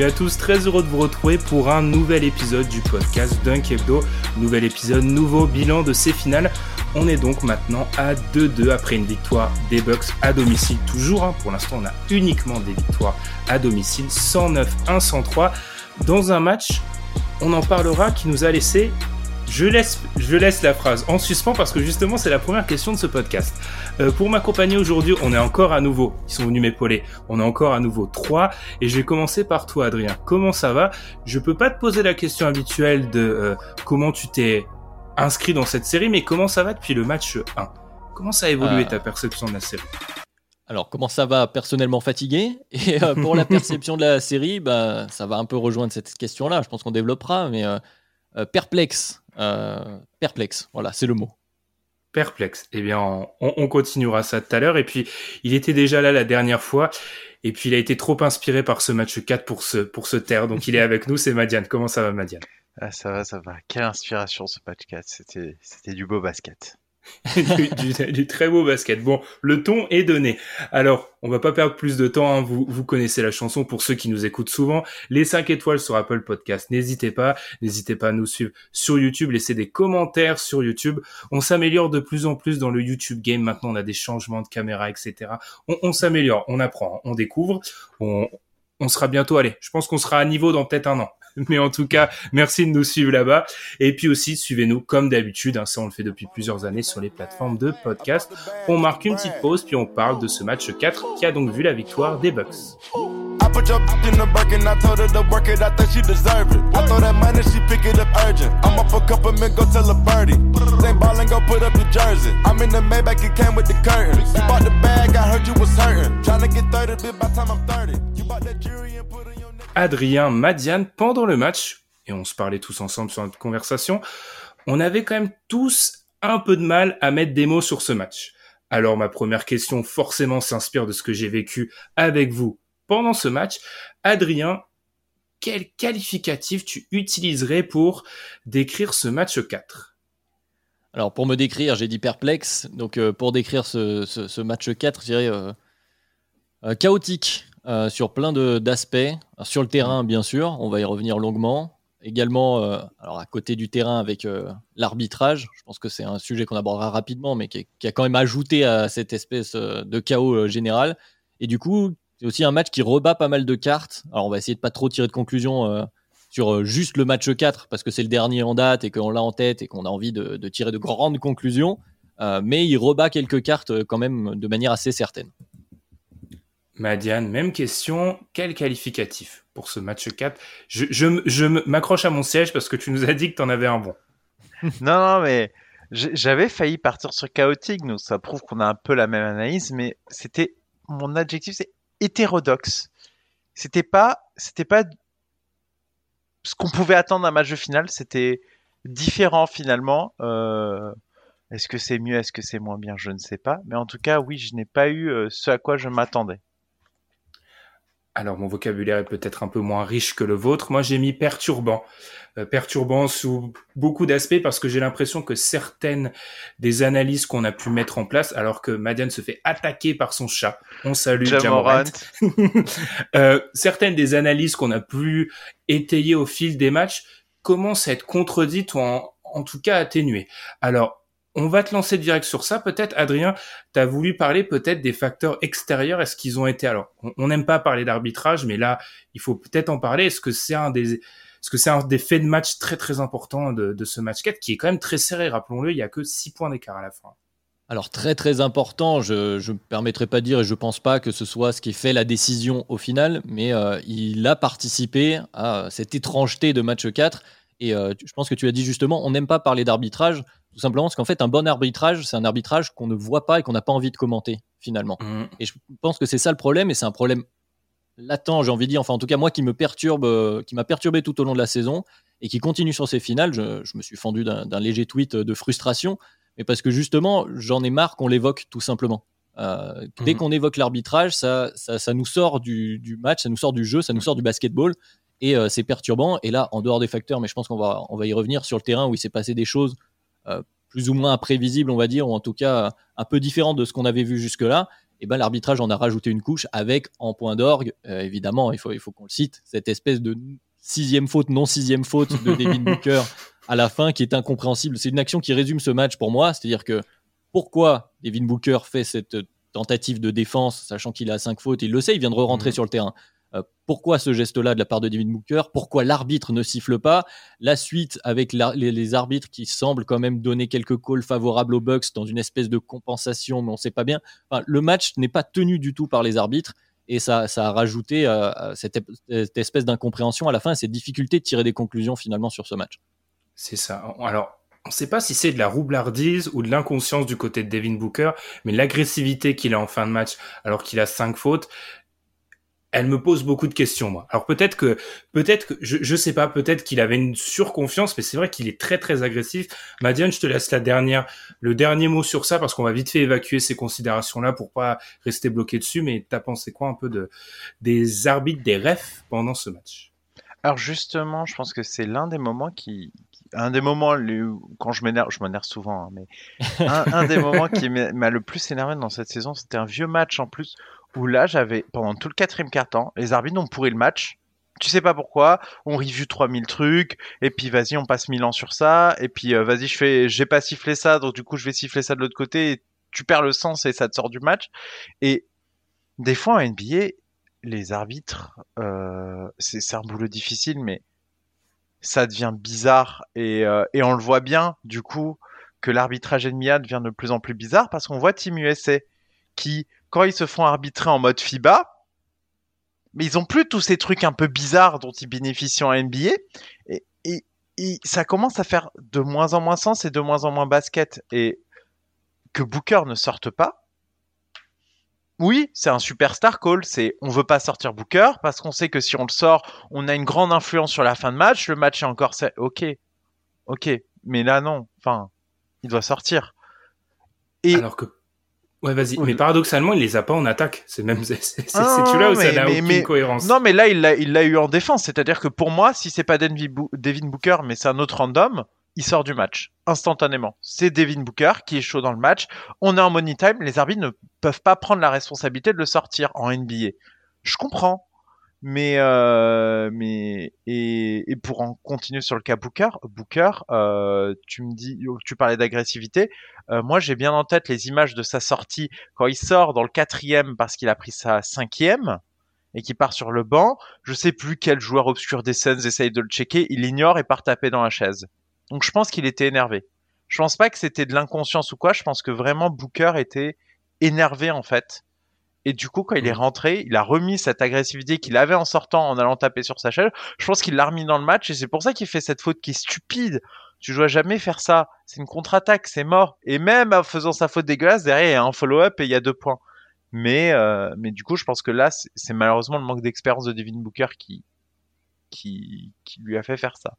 Salut à tous, très heureux de vous retrouver pour un nouvel épisode du podcast Dunk Hebdo. Nouvel épisode, nouveau bilan de ces finales. On est donc maintenant à 2-2 après une victoire des Bucks à domicile. Toujours, hein, pour l'instant on a uniquement des victoires à domicile, 109-103. Dans un match, on en parlera, qui nous a laissé je laisse, je laisse la phrase en suspens parce que justement c'est la première question de ce podcast. Euh, pour m'accompagner aujourd'hui, on est encore à nouveau, ils sont venus m'épauler, on est encore à nouveau trois et je vais commencer par toi Adrien. Comment ça va? Je peux pas te poser la question habituelle de euh, comment tu t'es inscrit dans cette série, mais comment ça va depuis le match 1 Comment ça a évolué Euh. ta perception de la série? Alors, comment ça va personnellement fatigué? Et euh, pour la perception de la série, bah, ça va un peu rejoindre cette question-là. Je pense qu'on développera, mais euh, euh, perplexe. Euh, perplexe, voilà, c'est le mot. Perplexe. Eh bien, on, on continuera ça tout à l'heure. Et puis, il était déjà là la dernière fois. Et puis, il a été trop inspiré par ce match 4 pour se, pour se taire. Donc, il est avec nous. C'est Madiane. Comment ça va, Madiane? Ah, ça va, ça va. Quelle inspiration ce podcast. C'était, c'était du beau basket. du, du- du très beau basket. Bon, le ton est donné. Alors, on va pas perdre plus de temps. hein. Vous, vous connaissez la chanson pour ceux qui nous écoutent souvent. Les 5 étoiles sur Apple Podcast. N'hésitez pas. N'hésitez pas à nous suivre sur YouTube. Laissez des commentaires sur YouTube. On s'améliore de plus en plus dans le YouTube game. Maintenant, on a des changements de caméra, etc. On, on s'améliore. On apprend. On découvre. On, on sera bientôt, allez, je pense qu'on sera à niveau dans peut-être un an. Mais en tout cas, merci de nous suivre là-bas. Et puis aussi, suivez-nous comme d'habitude, hein, ça on le fait depuis plusieurs années sur les plateformes de podcast. On marque une petite pause, puis on parle de ce match 4 qui a donc vu la victoire des Bucks. Put your in the Birkin, I told her to work it, I think she deserve it. I throw that money, she pick it up urgent. I'm up a couple men, go tell a birdie. Ain't ballin', go put up your jersey. I'm in the Maybach, it came with the curtains. You bought the bag, I heard you was hurting. Tryna get 30, bitch, by time I'm 30. You bought that jewelry and put it on your neck. Adrien, Madiane, pendant le match, et on se parlait tous ensemble sur notre conversation, on avait quand même tous un peu de mal à mettre des mots sur ce match. Alors ma première question forcément s'inspire de ce que j'ai vécu avec vous pendant ce match. Adrien, quel qualificatif tu utiliserais pour décrire ce match 4 Alors, pour me décrire, j'ai dit perplexe. Donc, euh, pour décrire ce, match 4, je dirais euh, euh, chaotique sur plein d'aspects. Sur le terrain, bien sûr, on va y revenir longuement. Également, alors à côté du terrain avec l'arbitrage, je pense que c'est un sujet qu'on abordera rapidement, mais qui, a quand même ajouté à cette espèce de chaos général. Et du coup, c'est aussi un match qui rebat pas mal de cartes. Alors, on va essayer de pas trop tirer de conclusion euh, sur euh, juste le match 4 parce que c'est le dernier en date et qu'on l'a en tête et qu'on a envie de, de tirer de grandes conclusions. Euh, mais il rebat quelques cartes quand même de manière assez certaine. Madiane, même question, quel qualificatif pour ce match 4 Je, m'accroche à mon siège parce que tu nous as dit que tu en avais un bon. Non, non, mais j'avais failli partir sur chaotique, donc ça prouve qu'on a un peu la même analyse, mais c'était mon adjectif, c'est hétérodoxe. C'était pas, c'était pas ce qu'on pouvait attendre d'un match de finale, c'était différent finalement. Euh, est-ce que c'est mieux, est-ce que c'est moins bien, je ne sais pas, mais en tout cas, oui, je n'ai pas eu euh, ce à quoi je m'attendais. Alors mon vocabulaire est peut-être un peu moins riche que le vôtre. Moi j'ai mis perturbant. Euh, perturbant sous beaucoup d'aspects parce que j'ai l'impression que certaines des analyses qu'on a pu mettre en place, alors que Madiane se fait attaquer par son chat, on salue Ja Jamorant. Morant. Euh, certaines des analyses qu'on a pu étayer au fil des matchs commencent à être contredites ou en, en tout cas atténuées. Alors, on va te lancer direct sur ça. Peut-être, Adrien, tu as voulu parler peut-être des facteurs extérieurs. Est-ce qu'ils ont été alors on- n'aime pas parler d'arbitrage, mais là, il faut peut-être en parler. Est-ce que c'est un des que c'est un des faits de match très très importants de, ce match 4 qui est quand même très serré, rappelons-le, il y a que 6 points d'écart à la fin. Alors très très important, je ne me permettrai pas de dire et je pense pas que ce soit ce qui fait la décision au final, mais euh, il a participé à cette étrangeté de match 4 et euh, je pense que tu as dit justement, on n'aime pas parler d'arbitrage, tout simplement parce qu'en fait un bon arbitrage, c'est un arbitrage qu'on ne voit pas et qu'on n'a pas envie de commenter finalement. Mmh. Et je pense que c'est ça le problème et c'est un problème latent, j'ai envie de dire, enfin en tout cas moi qui me perturbe, euh, qui m'a perturbé tout au long de la saison et qui continue sur ses finales, je, je me suis fendu d'un léger tweet de frustration mais parce que justement, j'en ai marre qu'on l'évoque tout simplement. Euh, dès Mhm. qu'on évoque l'arbitrage, ça, ça, ça nous sort du, du match, ça nous sort du jeu, ça nous sort du basketball, et euh, c'est perturbant. Et là, en dehors des facteurs, mais je pense qu'on va, on va y revenir sur le terrain où il s'est passé des choses plus ou moins imprévisibles, on va dire, ou en tout cas un peu différentes de ce qu'on avait vu jusque-là. Et ben l'arbitrage en a rajouté une couche avec en point d'orgue, euh, évidemment, il faut, il faut qu'on le cite, cette espèce de sixième faute, non sixième faute de Devin Booker à la fin qui est incompréhensible. C'est une action qui résume ce match pour moi, c'est-à-dire que pourquoi Devin Booker fait cette tentative de défense, sachant qu'il a cinq fautes, il le sait, il vient de rentrer Mhm. sur le terrain. Euh, pourquoi ce geste-là de la part de Devin Booker? Pourquoi l'arbitre ne siffle pas? La suite avec les, arbitres qui semblent quand même donner quelques calls favorables aux Bucks dans une espèce de compensation, mais on ne sait pas bien. Le match n'est pas tenu du tout par les arbitres et ça, ça a rajouté euh, à cette, espèce d'incompréhension à la fin, et cette difficulté de tirer des conclusions finalement sur ce match. C'est ça. Alors, on ne sait pas si c'est de la roublardise ou de l'inconscience du côté de Devin Booker, mais l'agressivité qu'il a en fin de match, alors qu'il a cinq fautes, elle me pose beaucoup de questions, moi. Alors peut-être que, peut-être que, je, je sais pas, peut-être qu'il avait une surconfiance, mais c'est vrai qu'il est très très agressif. Madiane, je te laisse la dernière, le dernier mot sur ça, parce qu'on va vite fait évacuer ces considérations-là pour pas rester bloqué dessus. Mais t'as pensé quoi un peu de des arbitres, des refs pendant ce match? Alors justement, je pense que c'est l'un des moments qui, un des moments quand je m'énerve, je m'énerve souvent, hein, mais un, un des moments qui m'a le plus énervé dans cette saison, c'était un vieux match en plus où là j'avais pendant tout le quatrième quart-temps, les arbitres ont pourri le match. Tu sais pas pourquoi, on review 3000 trucs, et puis vas-y, on passe 1000 ans sur ça, et puis euh, vas-y, je fais, j'ai pas sifflé ça, donc du coup je vais siffler ça de l'autre côté, et tu perds le sens et ça te sort du match. Et des fois en NBA, les arbitres, euh, c'est un boulot difficile, mais ça devient bizarre et, euh, et on le voit bien du coup que l'arbitrage NBA devient de plus en plus bizarre parce qu'on voit Team USA qui, quand ils se font arbitrer en mode FIBA, mais ils ont plus tous ces trucs un peu bizarres dont ils bénéficient en NBA et, et, et ça commence à faire de moins en moins sens et de moins en moins basket et que Booker ne sorte pas. Oui, c'est un superstar call. C'est on veut pas sortir Booker parce qu'on sait que si on le sort, on a une grande influence sur la fin de match. Le match est encore ok, ok, mais là non. Enfin, il doit sortir. Et Alors que, ouais, vas-y. Mais paradoxalement, il les a pas en attaque. C'est même, c'est Ah, celui-là où ça n'a aucune mais- cohérence. non, mais là il l'a il eu en défense. C'est-à-dire que pour moi, si c'est pas Devin Booker, mais c'est un autre random, il sort du match instantanément. C'est Devin Booker qui est chaud dans le match. On est en money time. Les arbitres ne peuvent pas prendre la responsabilité de le sortir en NBA. Je comprends. Mais, euh, mais et, et pour en continuer sur le cas Booker, Booker, euh, tu me dis, tu parlais d'agressivité. Euh, moi, j'ai bien en tête les images de sa sortie quand il sort dans le quatrième parce qu'il a pris sa cinquième et qu'il part sur le banc. Je sais plus quel joueur obscur des Suns essaye de le checker, il ignore et part taper dans la chaise. Donc je pense qu'il était énervé. Je pense pas que c'était de l'inconscience ou quoi. Je pense que vraiment Booker était énervé en fait. Et du coup, quand il est rentré, il a remis cette agressivité qu'il avait en sortant, en allant taper sur sa chaise. Je pense qu'il l'a remis dans le match et c'est pour ça qu'il fait cette faute qui est stupide. Tu dois jamais faire ça. C'est une contre-attaque, c'est mort. Et même en faisant sa faute dégueulasse, derrière il y a un follow-up et il y a deux points. Mais, euh, mais du coup, je pense que là, c'est c'est malheureusement le manque d'expérience de Devin Booker qui, qui, qui lui a fait faire ça.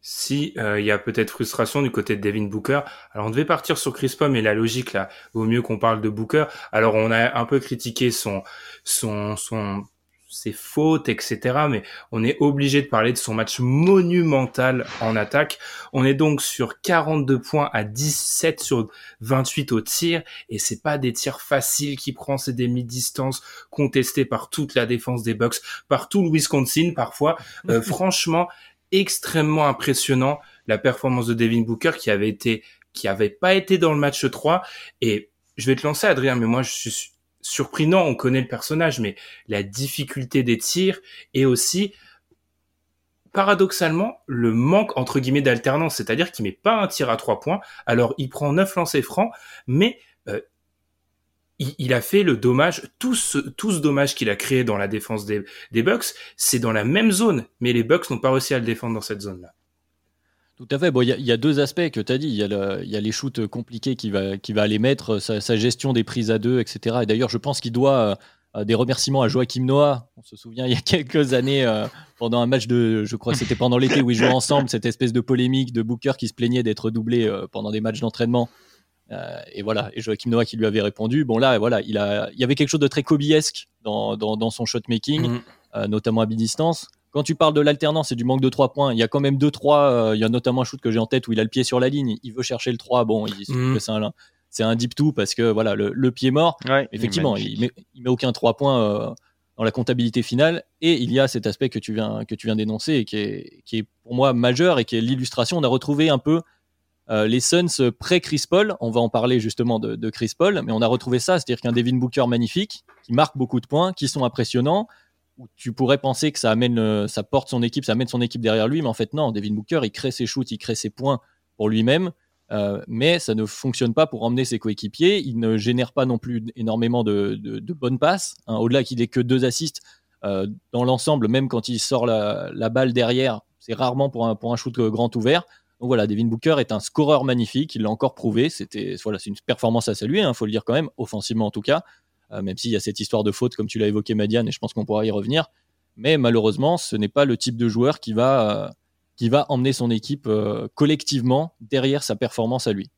Si euh, il y a peut-être frustration du côté de Devin Booker. Alors on devait partir sur Chris Paul, mais la logique là, vaut mieux qu'on parle de Booker. Alors on a un peu critiqué son son son ses fautes, etc. Mais on est obligé de parler de son match monumental en attaque. On est donc sur 42 points à 17 sur 28 au tir, et c'est pas des tirs faciles qui prend, c'est des mi-distance contestés par toute la défense des Bucks, par tout le Wisconsin parfois. Euh, franchement, extrêmement impressionnant la performance de Devin Booker qui avait été qui avait pas été dans le match 3 et je vais te lancer Adrien mais moi je suis surpris non on connaît le personnage mais la difficulté des tirs et aussi paradoxalement le manque entre guillemets d'alternance. C'est-à-dire qu'il met pas un tir à trois points. Alors il prend neuf lancers francs mais il, a fait le dommage, tout ce, dommage qu'il a créé dans la défense des, Bucks, c'est dans la même zone, mais les Bucks n'ont pas réussi à le défendre dans cette zone-là. Tout à fait. Bon, il y, a deux aspects que tu as dit. Il y, a les shoots compliqués qu'il va, qui aller mettre, sa, sa, gestion des prises à deux, etc. Et d'ailleurs, je pense qu'il doit euh, des remerciements à Joachim Noah. On se souvient il y a quelques années, euh, pendant un match de, je crois que c'était pendant l'été où ils jouaient ensemble, cette espèce de polémique de Booker qui se plaignait d'être doublé euh, pendant des matchs d'entraînement. Et voilà, et Joachim Noah qui lui avait répondu. Bon là, voilà, il, a, il y avait quelque chose de très kobiesque dans, dans, son shot making, mm. notamment à mi-distance. Quand tu parles de l'alternance et du manque de 3 points, il y a quand même 2-3. il y a notamment un shoot que j'ai en tête où il a le pied sur la ligne, il veut chercher le 3. Bon, il que c'est un, c'est un deep two parce que voilà le, pied mort. effectivement, il, met, met aucun 3 points euh, dans la comptabilité finale et il y a cet aspect que tu viens que tu viens d'énoncer et qui est, qui est pour moi majeur et qui est l'illustration. On a retrouvé un peu euh, les Suns pré Chris Paul. On va en parler justement de, Chris Paul, mais on a retrouvé ça, c'est-à-dire qu'un Devin Booker magnifique qui marque beaucoup de points, qui sont impressionnants. Tu pourrais penser que ça amène, euh, ça porte son équipe, ça amène son équipe derrière lui, mais en fait non. Devin Booker, il crée ses shoots, il crée ses points pour lui-même. Euh, mais ça ne fonctionne pas pour emmener ses coéquipiers. Il ne génère pas non plus énormément de, bonnes passes. Hein. Au-delà qu'il ait que deux assists, dans l'ensemble, même quand il sort la, balle derrière, c'est rarement pour un, pour un shoot grand ouvert. Donc voilà, Devin Booker est un scoreur magnifique, il l'a encore prouvé. C'était c'est une performance à saluer, il hein, faut le dire quand même, offensivement en tout cas. Euh, même s'il y a cette histoire de faute, comme tu l'as évoqué, Madiane, et je pense qu'on pourra y revenir. Mais malheureusement, ce n'est pas le type de joueur qui va va emmener son équipe euh, collectivement derrière sa performance à lui.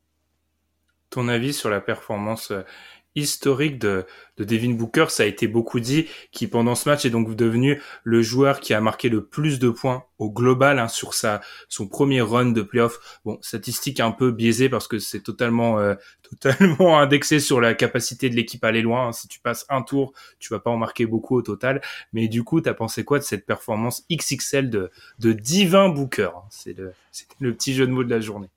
Ton avis sur la performance euh, historique de, de Devin Booker, ça a été beaucoup dit, qui pendant ce match est donc devenu le joueur qui a marqué le plus de points au global hein, sur sa son premier run de playoff. Bon, statistique un peu biaisée parce que c'est totalement euh, totalement indexé sur la capacité de l'équipe à aller loin. Hein. Si tu passes un tour, tu vas pas en marquer beaucoup au total. Mais du coup, t'as pensé quoi de cette performance XXL de de Divin Booker hein? C'est le le petit jeu de mots de la journée.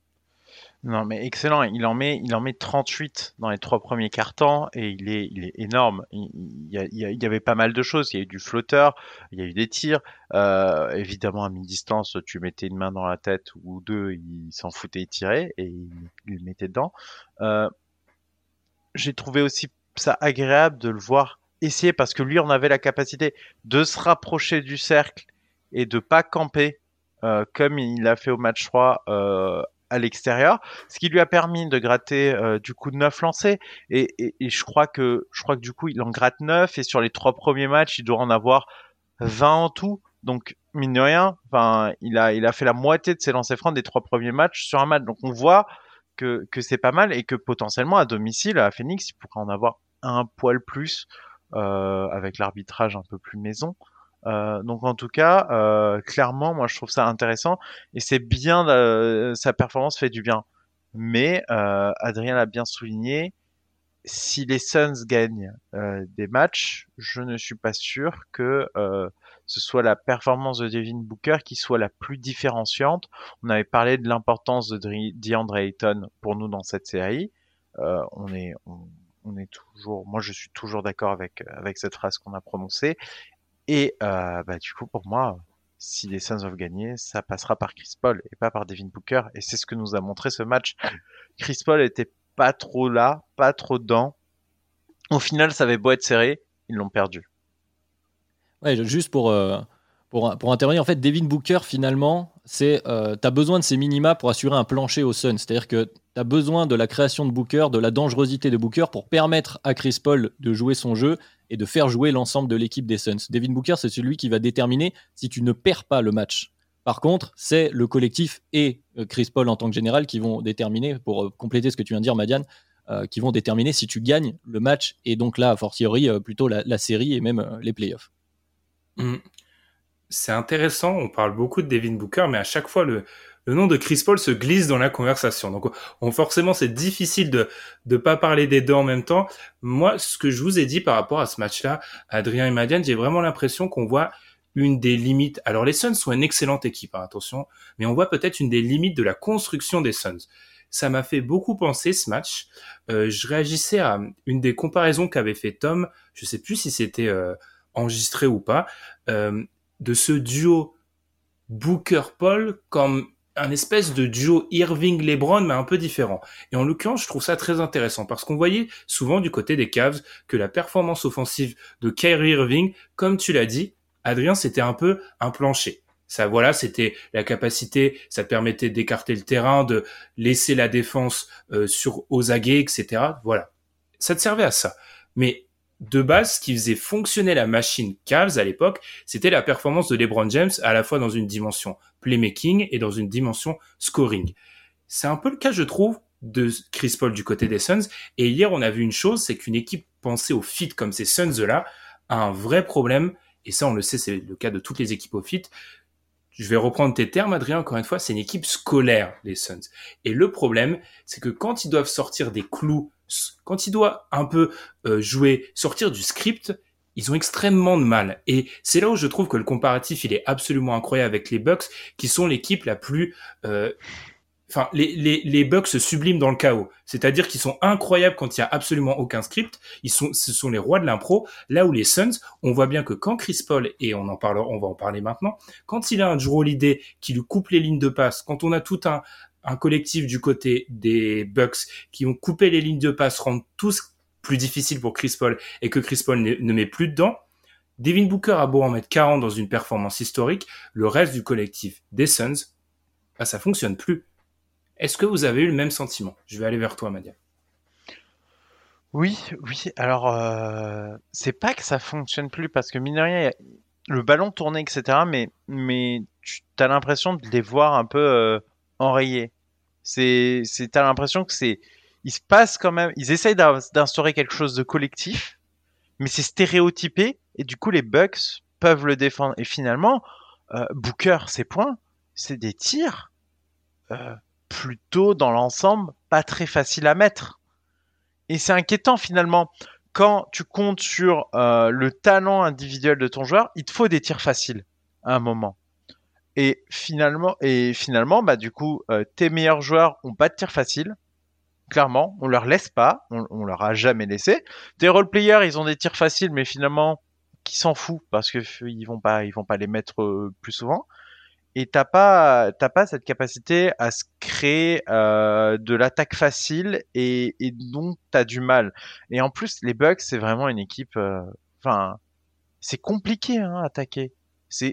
Non, mais excellent. Il en met, il en met 38 dans les trois premiers quarts-temps et il est, il est énorme. Il, y avait pas mal de choses. Il y a eu du flotteur, il y a eu des tirs. Euh, évidemment, à mi-distance, tu mettais une main dans la tête ou deux, il s'en foutait, il tirait et il, le mettait dedans. Euh, j'ai trouvé aussi ça agréable de le voir essayer parce que lui, on avait la capacité de se rapprocher du cercle et de pas camper euh, comme il a fait au match 3 euh, à l'extérieur, ce qui lui a permis de gratter euh, du coup 9 lancés et, et, je crois que je crois que du coup il en gratte 9 et sur les trois premiers matchs il doit en avoir 20 en tout. Donc mine de rien, enfin il a il a fait la moitié de ses lancers francs des trois premiers matchs sur un match. Donc on voit que que c'est pas mal et que potentiellement à domicile à Phoenix il pourrait en avoir un poil plus euh, avec l'arbitrage un peu plus maison. Euh, donc en tout cas, euh, clairement, moi je trouve ça intéressant et c'est bien, euh, sa performance fait du bien. Mais Adrien l'a bien souligné, si les Suns gagnent des matchs, je ne suis pas sûr que ce soit la performance de Devin Booker qui soit la plus différenciante. On avait parlé de l'importance de DeAndre Ayton pour nous dans cette série. on est on, est toujours, moi je suis toujours d'accord avec avec cette phrase qu'on a prononcée. Et euh, bah, du coup, pour moi, si les Suns doivent gagner, ça passera par Chris Paul et pas par Devin Booker. Et c'est ce que nous a montré ce match. Chris Paul était pas trop là, pas trop dedans. Au final, ça avait beau être serré, ils l'ont perdu. Ouais, juste pour, euh, pour, intervenir, en fait, Devin Booker, finalement, c'est euh, tu as besoin de ces minima pour assurer un plancher au Suns. C'est-à-dire que tu as besoin de la création de Booker, de la dangerosité de Booker pour permettre à Chris Paul de jouer son jeu et de faire jouer l'ensemble de l'équipe des Suns. Devin Booker, c'est celui qui va déterminer si tu ne perds pas le match. Par contre, c'est le collectif et euh, Chris Paul en tant que général qui vont déterminer, pour euh, compléter ce que tu viens de dire, Madiane, euh, qui vont déterminer si tu gagnes le match et donc là, a fortiori, plutôt la, série et même les playoffs. Mmh. C'est intéressant, on parle beaucoup de Devin Booker, mais à chaque fois, le, nom de Chris Paul se glisse dans la conversation. Donc, on, forcément, c'est difficile de ne pas parler des deux en même temps. Moi, ce que je vous ai dit par rapport à ce match-là, Adrien et Madiane, j'ai vraiment l'impression qu'on voit une des limites. Alors, les Suns sont une excellente équipe, hein, attention, mais on voit peut-être une des limites de la construction des Suns. Ça m'a fait beaucoup penser ce match. Euh, je réagissais à une des comparaisons qu'avait fait Tom. Je sais plus si c'était euh, enregistré ou pas. Euh, de ce duo Booker Paul comme un espèce de duo Irving-Lebron, mais un peu différent. Et en l'occurrence, je trouve ça très intéressant parce qu'on voyait souvent du côté des Cavs que la performance offensive de Kyrie Irving, comme tu l'as dit, Adrien, c'était un peu un plancher. Ça, voilà, c'était la capacité, ça permettait d'écarter le terrain, de laisser la défense euh, sur aux aguets, etc. Voilà, ça te servait à ça. Mais de base, ce qui faisait fonctionner la machine Cavs à l'époque, c'était la performance de LeBron James à la fois dans une dimension playmaking et dans une dimension scoring. C'est un peu le cas, je trouve, de Chris Paul du côté des Suns. Et hier, on a vu une chose, c'est qu'une équipe pensée au fit comme ces Suns-là a un vrai problème. Et ça, on le sait, c'est le cas de toutes les équipes au fit. Je vais reprendre tes termes, Adrien, encore une fois, c'est une équipe scolaire, les Suns. Et le problème, c'est que quand ils doivent sortir des clous quand il doit un peu euh, jouer, sortir du script, ils ont extrêmement de mal. Et c'est là où je trouve que le comparatif, il est absolument incroyable avec les Bucks, qui sont l'équipe la plus... Euh, enfin, les, les, les Bucks dans le chaos. C'est-à-dire qu'ils sont incroyables quand il y a absolument aucun script. Ils sont, ce sont les rois de l'impro. Là où les Suns, on voit bien que quand Chris Paul, et on en parle, on va en parler maintenant, quand il a un Drew Holiday qui lui coupe les lignes de passe, quand on a tout un, un collectif du côté des Bucks qui ont coupé les lignes de passe, rendent tous plus difficile pour Chris Paul et que Chris Paul ne, met plus dedans. Devin Booker a beau en mettre 40 dans une performance historique, le reste du collectif des Suns, bah, ça fonctionne plus. Est-ce que vous avez eu le même sentiment? Je vais aller vers toi, Madia. Oui, oui. Alors, euh, c'est pas que ça fonctionne plus parce que mine de rien, le ballon tournait, etc. Mais, mais tu as l'impression de les voir un peu euh, enrayés. C'est, c'est, t'as l'impression que c'est, il se passe quand même, ils essayent d'instaurer quelque chose de collectif, mais c'est stéréotypé, et du coup, les Bucks peuvent le défendre. Et finalement, euh, Booker, ses points, c'est des tirs euh, plutôt dans l'ensemble pas très faciles à mettre. Et c'est inquiétant finalement. Quand tu comptes sur euh, le talent individuel de ton joueur, il te faut des tirs faciles à un moment. Et finalement, et finalement, bah du coup, euh, tes meilleurs joueurs ont pas de tir facile. Clairement, on leur laisse pas, on, on leur a jamais laissé. Tes role players, ils ont des tirs faciles, mais finalement, qui s'en fout parce que ils vont pas, ils vont pas les mettre euh, plus souvent. Et t'as pas, t'as pas cette capacité à se créer euh, de l'attaque facile et, et donc t'as du mal. Et en plus, les Bucks, c'est vraiment une équipe. euh, Enfin, c'est compliqué hein, attaquer.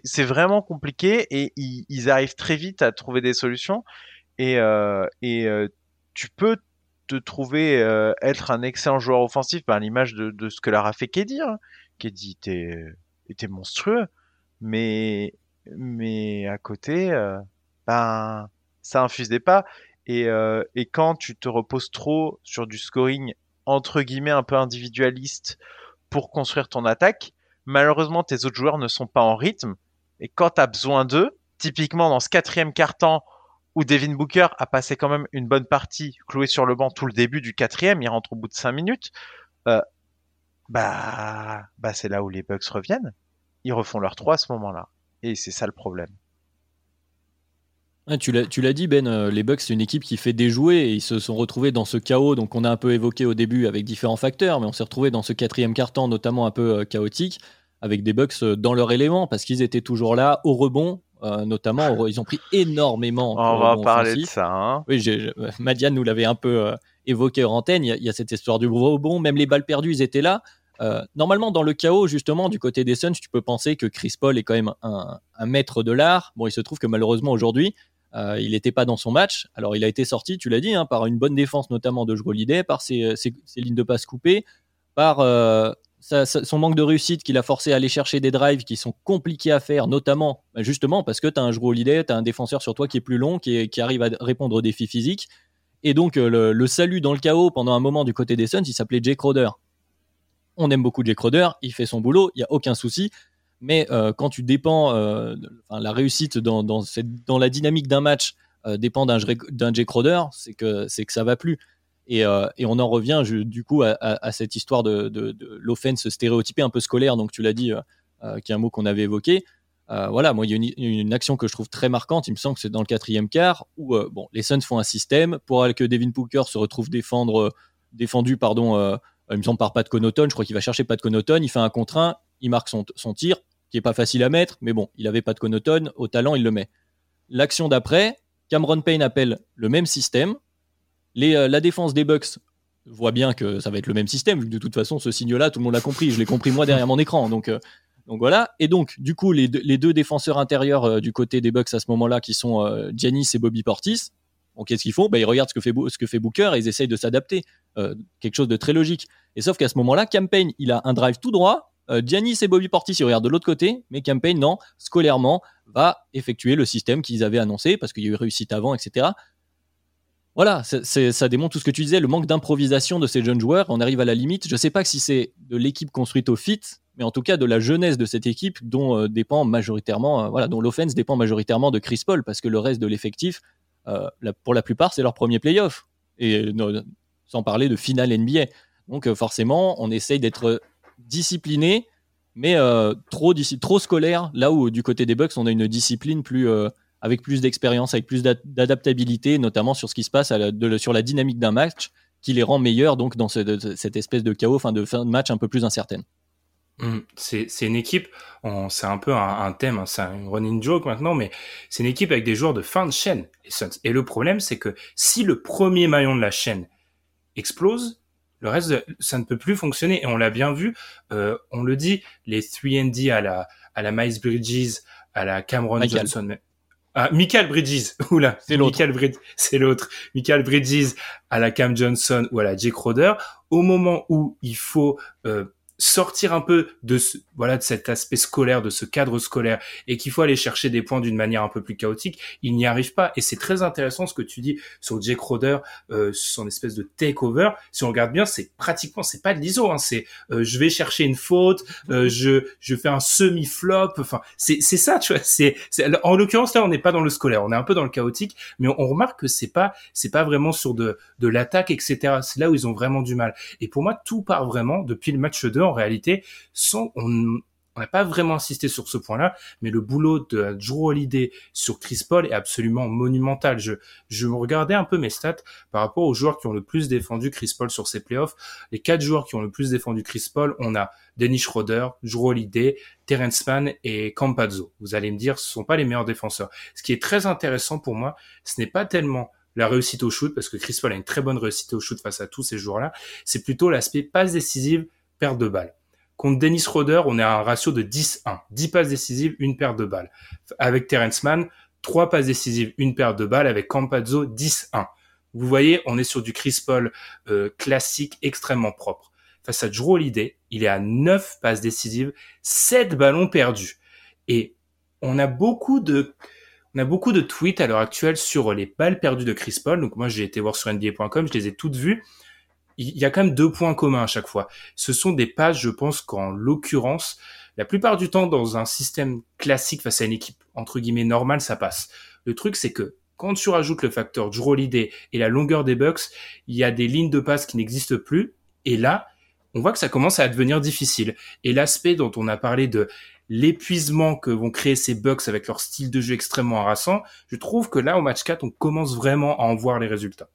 C'est vraiment compliqué et ils, arrivent très vite à trouver des solutions. Et, euh, euh, tu peux te trouver euh, être un excellent joueur offensif à l'image de, ce que leur a fait Keddy. Hein. Keddy était, monstrueux, mais, à côté, ben, ça infusait pas. Et, et quand tu te reposes trop sur du scoring entre guillemets un peu individualiste pour construire ton attaque, malheureusement tes autres joueurs ne sont pas en rythme. Et quand tu besoin d'eux, typiquement dans ce quatrième quart-temps où Devin Booker a passé quand même une bonne partie cloué sur le banc tout le début du quatrième, il rentre au bout de cinq minutes, euh, bah, bah c'est là où les Bucks reviennent. Ils refont leur 3 à ce moment-là. Et c'est ça le problème. Ouais, tu l'as dit, Ben, euh, les Bucks, c'est une équipe qui fait déjouer et ils se sont retrouvés dans ce chaos. Donc, on a un peu évoqué au début avec différents facteurs, mais on s'est retrouvés dans ce quatrième quart-temps, notamment un peu euh, chaotique, avec des Bucks euh, dans leur élément parce qu'ils étaient toujours là au rebond. notamment, au ils ont pris énormément. On va parler offensif. de ça. Hein. Oui, Madiane nous l'avait un peu évoqué en antenne. Il y, a, il y a cette histoire du rebond, même les balles perdues, ils étaient là. Normalement, dans le chaos, justement, du côté des Suns, tu peux penser que Chris Paul est quand même un, un maître de l'art. Bon, il se trouve que malheureusement aujourd'hui, euh, il n'était pas dans son match. Alors, il a été sorti, tu l'as dit, hein, par une bonne défense, notamment de Holiday, par ses, ses- lignes de passe coupées, par euh, son manque de réussite qui l'a forcé à aller chercher des drives qui sont compliqués à faire, notamment bah, justement parce que tu as un Holiday, tu as un défenseur sur toi qui est plus long, qui, qui arrive à répondre aux défis physiques. Et donc, euh, le, le salut dans le chaos pendant un moment du côté des Suns, il s'appelait Jay Crowder. On aime beaucoup Jay Crowder, il fait son boulot, il n'y a aucun souci. Mais euh, quand tu dépends, euh, la réussite dans, dans, la dynamique d'un match euh, dépend d'un Jay Crowder, c'est que, c'est que ça va plus. Et, et on en revient du coup à, cette histoire de, de, l'offense stéréotypée un peu scolaire, donc tu l'as dit, qui est un mot qu'on avait évoqué. Voilà, moi, il y a une, action que je trouve très marquante, il me semble que c'est dans le quatrième quart, où bon, les Suns font un système pour que Devin Booker se retrouve défendre, défendu pardon, il me semble par Pat Connaughton, je crois qu'il va chercher Pat Connaughton, il fait un contre 1, il marque son, son tir, qui est pas facile à mettre, mais bon, il avait Pat Connaughton, au talent, il le met. L'action d'après, Cameron Payne appelle le même système. Les, euh, la défense des Bucks voit bien que ça va être le même système, vu que de toute façon, ce signe-là, tout le monde l'a compris. Je l'ai compris moi derrière mon écran. Donc, euh, donc voilà. Et donc, du coup, les, deux- les deux défenseurs intérieurs euh, du côté des Bucks à ce moment-là, qui sont Giannis et Bobby Portis, bon, qu'est-ce qu'ils font? Bah, Ils regardent ce que, fait, ce que fait Booker et ils essayent de s'adapter. Quelque chose de très logique. Et sauf qu'à ce moment-là, Campaign, il a un drive tout droit. Euh, Giannis et Bobby Portis, ils regardent de l'autre côté. Mais Campaign, non, scolairement, va effectuer le système qu'ils avaient annoncé parce qu'il y a eu réussite avant, etc. Voilà, ça démontre tout ce que tu disais, le manque d'improvisation de ces jeunes joueurs. On arrive à la limite. Je ne sais pas si c'est de l'équipe construite au fit, mais en tout cas de la jeunesse de cette équipe dont euh, dépend majoritairement, euh, voilà, dont l'offense dépend majoritairement de Chris Paul, parce que le reste de l'effectif, pour la plupart, c'est leur premier playoff. Et sans parler de finale NBA. Donc forcément, on essaye d'être discipliné, mais euh, trop, trop scolaire, là où du côté des Bucks, on a une discipline plus, euh, avec plus d'expérience, avec plus d'ad- d'adaptabilité, notamment sur ce qui se passe sur la dynamique d'un match, qui les rend meilleurs donc dans cette espèce de chaos, fin de fin de match un peu plus incertaine. Mm. C'est une équipe, c'est un peu un, thème, hein, c'est un running joke maintenant, mais c'est une équipe avec des joueurs de fin de chaîne. Et le problème, c'est que si le premier maillon de la chaîne explose, le reste, de- ça ne peut plus fonctionner. Et on l'a bien vu, euh, on le dit, les 3D à la, à la Miles Bridges, à la Cameron Michael. Johnson. mais- Ah, Michael Bridges, oula, C'est l'autre. Michael Brid- c'est l'autre. Michael Bridges à la Cam Johnson ou à la Jake Roder. Au moment où il faut euh, sortir un peu de ce, voilà de cet aspect scolaire, de ce cadre scolaire, et qu'il faut aller chercher des points d'une manière un peu plus chaotique, il n'y arrive pas. Et c'est très intéressant ce que tu dis sur Jake Roder, euh, son espèce de takeover. Si on regarde bien, c'est pratiquement, c'est pas de l'ISO, hein, c'est euh, je vais chercher une faute, euh, je je fais un semi flop. Enfin, c'est c'est ça, tu vois. C'est c'est- en l'occurrence là, on n'est pas dans le scolaire, on est un peu dans le chaotique, mais on, on remarque que c'est pas c'est pas vraiment sur de de l'attaque, etc. C'est là où ils ont vraiment du mal. Et pour moi, tout part vraiment depuis le match 2 en réalité, sans on n'a pas vraiment insisté sur ce point-là, mais le boulot de Drew Holiday sur Chris Paul est absolument monumental. Je, je regardais un peu mes stats par rapport aux joueurs qui ont le plus défendu Chris Paul sur ses playoffs. Les quatre joueurs qui ont le plus défendu Chris Paul, on a Dennis Schroeder, Drew Holiday, Terrence Mann et Campazzo. Vous allez me dire, ce sont pas les meilleurs défenseurs. Ce qui est très intéressant pour moi, ce n'est pas tellement la réussite au shoot, parce que Chris Paul a une très bonne réussite au shoot face à tous ces joueurs-là, c'est plutôt l'aspect passe décisive, perte de balle. Contre Dennis Roder, on est à un ratio de 10-1. 10 passes décisives, une perte de balle. Avec Terrence Mann, 3 passes décisives, une perte de balle. Avec Campazzo, 10-1. Vous voyez, on est sur du Chris Paul euh, classique, extrêmement propre. Face à Drew Holiday, il est à 9 passes décisives, 7 ballons perdus. Et on a beaucoup de... On a beaucoup de tweets à l'heure actuelle sur les balles perdues de Chris Paul. Donc moi, j'ai été voir sur NBA.com, je les ai toutes vues il y a quand même deux points communs à chaque fois. Ce sont des passes, je pense qu'en l'occurrence, la plupart du temps, dans un système classique face à une équipe entre guillemets normale, ça passe. Le truc, c'est que quand tu rajoutes le facteur Drew et la longueur des Bucks, il y a des lignes de passe qui n'existent plus. Et là, on voit que ça commence à devenir difficile. Et l'aspect dont on a parlé de l'épuisement que vont créer ces Bucks avec leur style de jeu extrêmement harassant, je trouve que là, au match 4, on commence vraiment à en voir les résultats.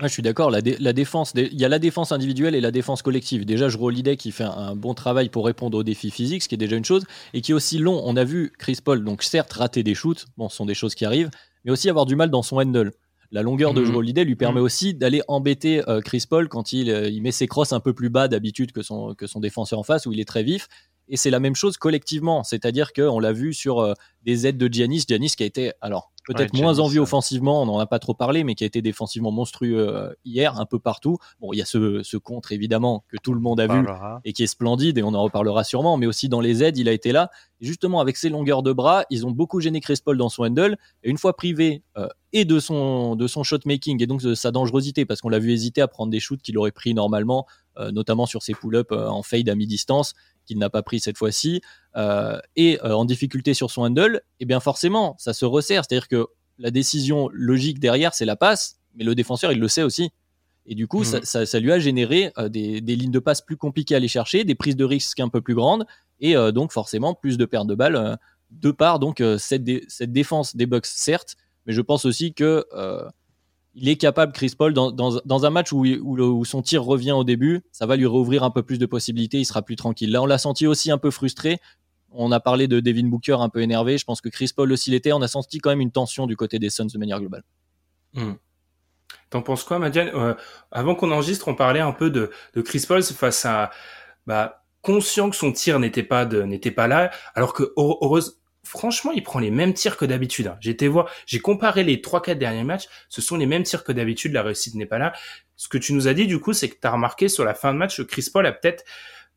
Ah, je suis d'accord, la, dé- la défense, dé- il y a la défense individuelle et la défense collective. Déjà, je Holiday qui fait un, un bon travail pour répondre aux défis physiques, ce qui est déjà une chose, et qui est aussi long. On a vu Chris Paul, donc certes, rater des shoots, bon, ce sont des choses qui arrivent, mais aussi avoir du mal dans son handle. La longueur de. Drew Holiday lui permet Mhm. aussi d'aller embêter euh, Chris Paul quand il, euh, il met ses crosses un peu plus bas d'habitude que son, que son défenseur en face, où il est très vif. Et c'est la même chose collectivement, c'est-à-dire qu'on l'a vu sur euh, des aides de Giannis. Giannis qui a été, alors peut-être Ouais, moins en vue offensivement, on n'en a pas trop parlé, mais qui a été défensivement monstrueux euh, hier, un peu partout. Bon, il y a ce, ce contre évidemment que tout le monde a vu et qui est splendide et on en reparlera sûrement, mais aussi dans les aides, il a été là. Et justement, avec ses longueurs de bras, ils ont beaucoup gêné Chris Paul dans son handle. Et une fois privé euh, et de son, de son shot making et donc de sa dangerosité, parce qu'on l'a vu hésiter à prendre des shoots qu'il aurait pris normalement, euh, notamment sur ses pull-ups euh, en fade à mi-distance, qu'il n'a pas pris cette fois-ci, euh, et euh, en difficulté sur son handle, et bien forcément, ça se resserre. C'est-à-dire que la décision logique derrière, c'est la passe, mais le défenseur, il le sait aussi. Et du coup, Mhm. ça, ça- ça lui a généré euh, des, des lignes de passe plus compliquées à aller chercher, des prises de risque un peu plus grandes, et euh, donc forcément plus de pertes de balles euh, de part donc cette, dé- cette défense des Bucks, certes, mais je pense aussi que il est capable, Chris Paul, dans, dans- un match où, où son tir revient au début, ça va lui rouvrir un peu plus de possibilités, il sera plus tranquille. Là, on l'a senti aussi un peu frustré. On a parlé de Devin Booker un peu énervé. Je pense que Chris Paul aussi l'était. On a senti quand même une tension du côté des Suns de manière globale. Hmm. T'en penses quoi, Madiane? Euh, Avant qu'on enregistre, on parlait un peu de, de Chris Paul face à bah, conscient que son tir n'était pas pas là, alors que heureuse, franchement, il prend les mêmes tirs que d'habitude. Hein. Été voir, j'ai comparé les 3-4 derniers matchs, ce sont les mêmes tirs que d'habitude, la réussite n'est pas là. Ce que tu nous as dit, du coup, c'est que tu as remarqué sur la fin de match Chris Paul a peut-être,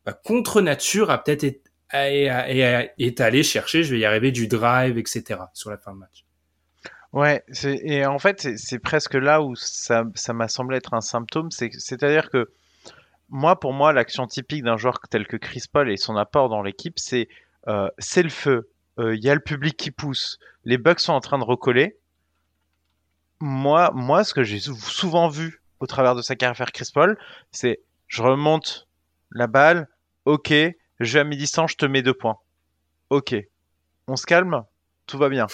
bah, contre nature, a peut-être est allé chercher, je vais y arriver, du drive, etc. sur la fin de match. Ouais, et en fait, c'est presque là où ça m'a semblé être un symptôme, c'est-à-dire que moi, pour moi, l'action typique d'un joueur tel que Chris Paul et son apport dans l'équipe, c'est euh, c'est le feu, il y a le public qui pousse, les Bucks sont en train de recoller. Moi, moi, ce que j'ai souvent vu au travers de sa carrière Chris Paul, c'est je remonte la balle, ok, je vais à mi-distance, je te mets deux points. Ok, on se calme, tout va bien.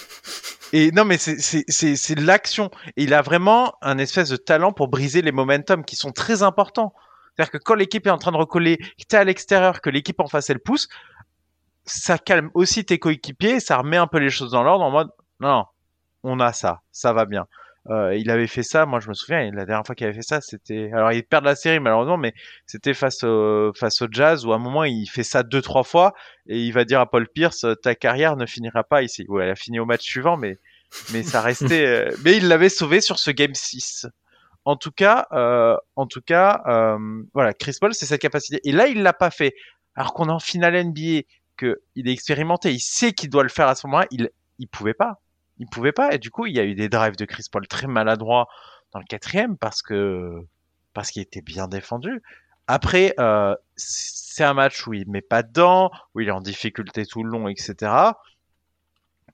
Et non, mais c'est l'action. Il a vraiment un espèce de talent pour briser les momentum qui sont très importants. C'est-à-dire que quand l'équipe est en train de recoller, que tu à l'extérieur, que l'équipe en face elle pousse, ça calme aussi tes coéquipiers, ça remet un peu les choses dans l'ordre en mode non, on a ça, ça va bien. Euh, il avait fait ça, moi je me souviens, la dernière fois qu'il avait fait ça, c'était alors il perd la série malheureusement, mais c'était face au face au Jazz où à un moment il fait ça deux trois fois et il va dire à Paul Pierce ta carrière ne finira pas ici. Ouais, elle a fini au match suivant, mais mais ça restait. Euh, mais il l'avait sauvé sur ce game 6. En tout cas, euh, en tout cas, euh, voilà, Chris Paul, c'est cette capacité. Et là, il l'a pas fait. Alors qu'on est en finale NBA, que il est expérimenté, il sait qu'il doit le faire à ce moment-là, il il pouvait pas il pouvait pas. Et du coup, il y a eu des drives de Chris Paul très maladroits dans le quatrième parce que parce qu'il était bien défendu. Après, euh, c'est un match où il met pas dedans, où il est en difficulté tout le long, etc.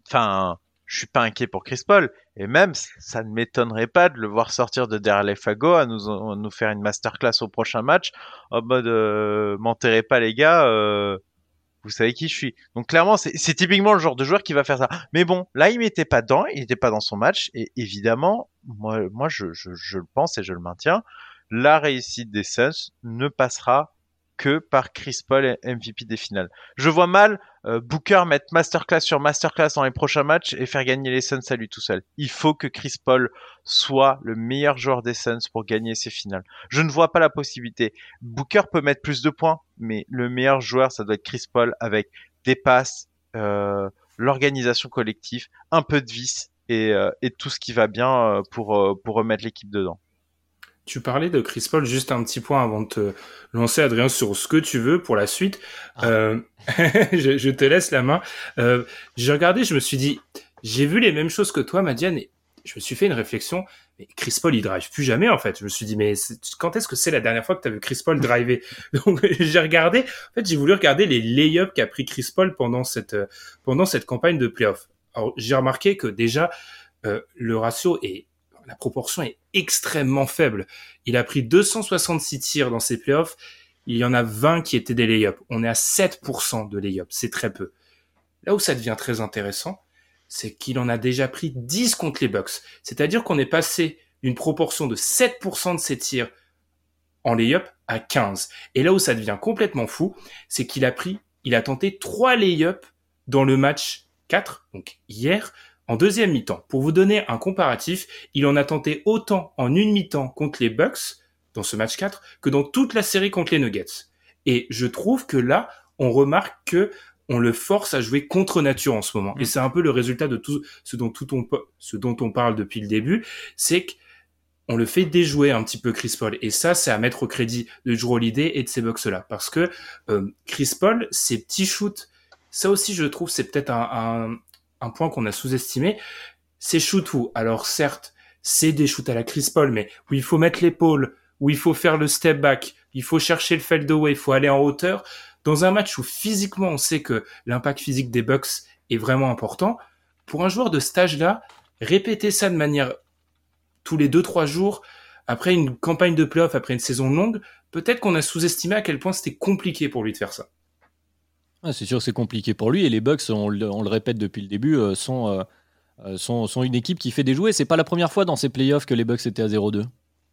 Enfin, je suis pas inquiet pour Chris Paul. Et même, ça ne m'étonnerait pas de le voir sortir de derrière les fagots à nous, nous faire une masterclass au prochain match en mode euh, m'enterrez pas les gars. Euh, vous savez qui je suis. Donc clairement, c'est typiquement le genre de joueur qui va faire ça. Mais bon, là, il m'était pas dedans, il n'était pas dans son match, et évidemment, moi, moi je, je, je, le pense et je le maintiens, la réussite des Suns ne passera que par Chris Paul MVP des finales. Je vois mal euh, Booker mettre masterclass sur masterclass dans les prochains matchs et faire gagner les Suns à lui tout seul. Il faut que Chris Paul soit le meilleur joueur des Suns pour gagner ces finales. Je ne vois pas la possibilité. Booker peut mettre plus de points, mais le meilleur joueur, ça doit être Chris Paul avec des passes, euh, l'organisation collective, un peu de vis et, euh, et, tout ce qui va bien pour, pour remettre l'équipe dedans. Tu parlais de Chris Paul, juste un petit point avant de te lancer, Adrien, sur ce que tu veux pour la suite. Ah. Euh, je, te laisse la main. Euh, j'ai regardé, je me suis dit, j'ai vu les mêmes choses que toi, Madiane, et je me suis fait une réflexion. Mais Chris Paul, il drive plus jamais, en fait. Je me suis dit, mais quand est-ce que c'est la dernière fois que tu as vu Chris Paul driver? Donc, j'ai regardé, en fait, j'ai voulu regarder les lay-ups qu'a pris Chris Paul pendant cette, pendant cette campagne de playoff. Alors, j'ai remarqué que déjà, euh, le ratio est la proportion est extrêmement faible. Il a pris 266 tirs dans ses playoffs. Il y en a 20 qui étaient des lay-ups. On est à 7% de lay-ups. C'est très peu. Là où ça devient très intéressant, c'est qu'il en a déjà pris 10 contre les Bucks. C'est-à-dire qu'on est passé d'une proportion de 7% de ses tirs en lay-up à 15. Et là où ça devient complètement fou, c'est qu'il a pris, il a tenté 3 lay-ups dans le match 4, donc hier, en deuxième mi-temps. Pour vous donner un comparatif, il en a tenté autant en une mi-temps contre les Bucks, dans ce match 4, que dans toute la série contre les Nuggets. Et je trouve que là, on remarque que on le force à jouer contre nature en ce moment. Et mm. c'est un peu le résultat de tout ce dont, tout on, ce dont on parle depuis le début, c'est qu'on le fait déjouer un petit peu Chris Paul. Et ça, c'est à mettre au crédit de Drew Holiday et de ces Bucks-là. Parce que euh, Chris Paul, ses petits shoots, ça aussi, je trouve, c'est peut-être un, un point qu'on a sous-estimé, c'est shoot où, alors certes, c'est des shoots à la Chris Paul, mais où il faut mettre l'épaule, où il faut faire le step back, il faut chercher le away, il faut aller en hauteur. Dans un match où physiquement on sait que l'impact physique des Bucks est vraiment important, pour un joueur de stage là, répéter ça de manière tous les deux trois jours après une campagne de playoff, après une saison longue, peut-être qu'on a sous-estimé à quel point c'était compliqué pour lui de faire ça c'est sûr que c'est compliqué pour lui et les Bucks, on, le répète depuis le début, euh, euh, euh, sont, sont, une équipe qui fait des jouets. C'est pas la première fois dans ces playoffs que les Bucks étaient à 0-2.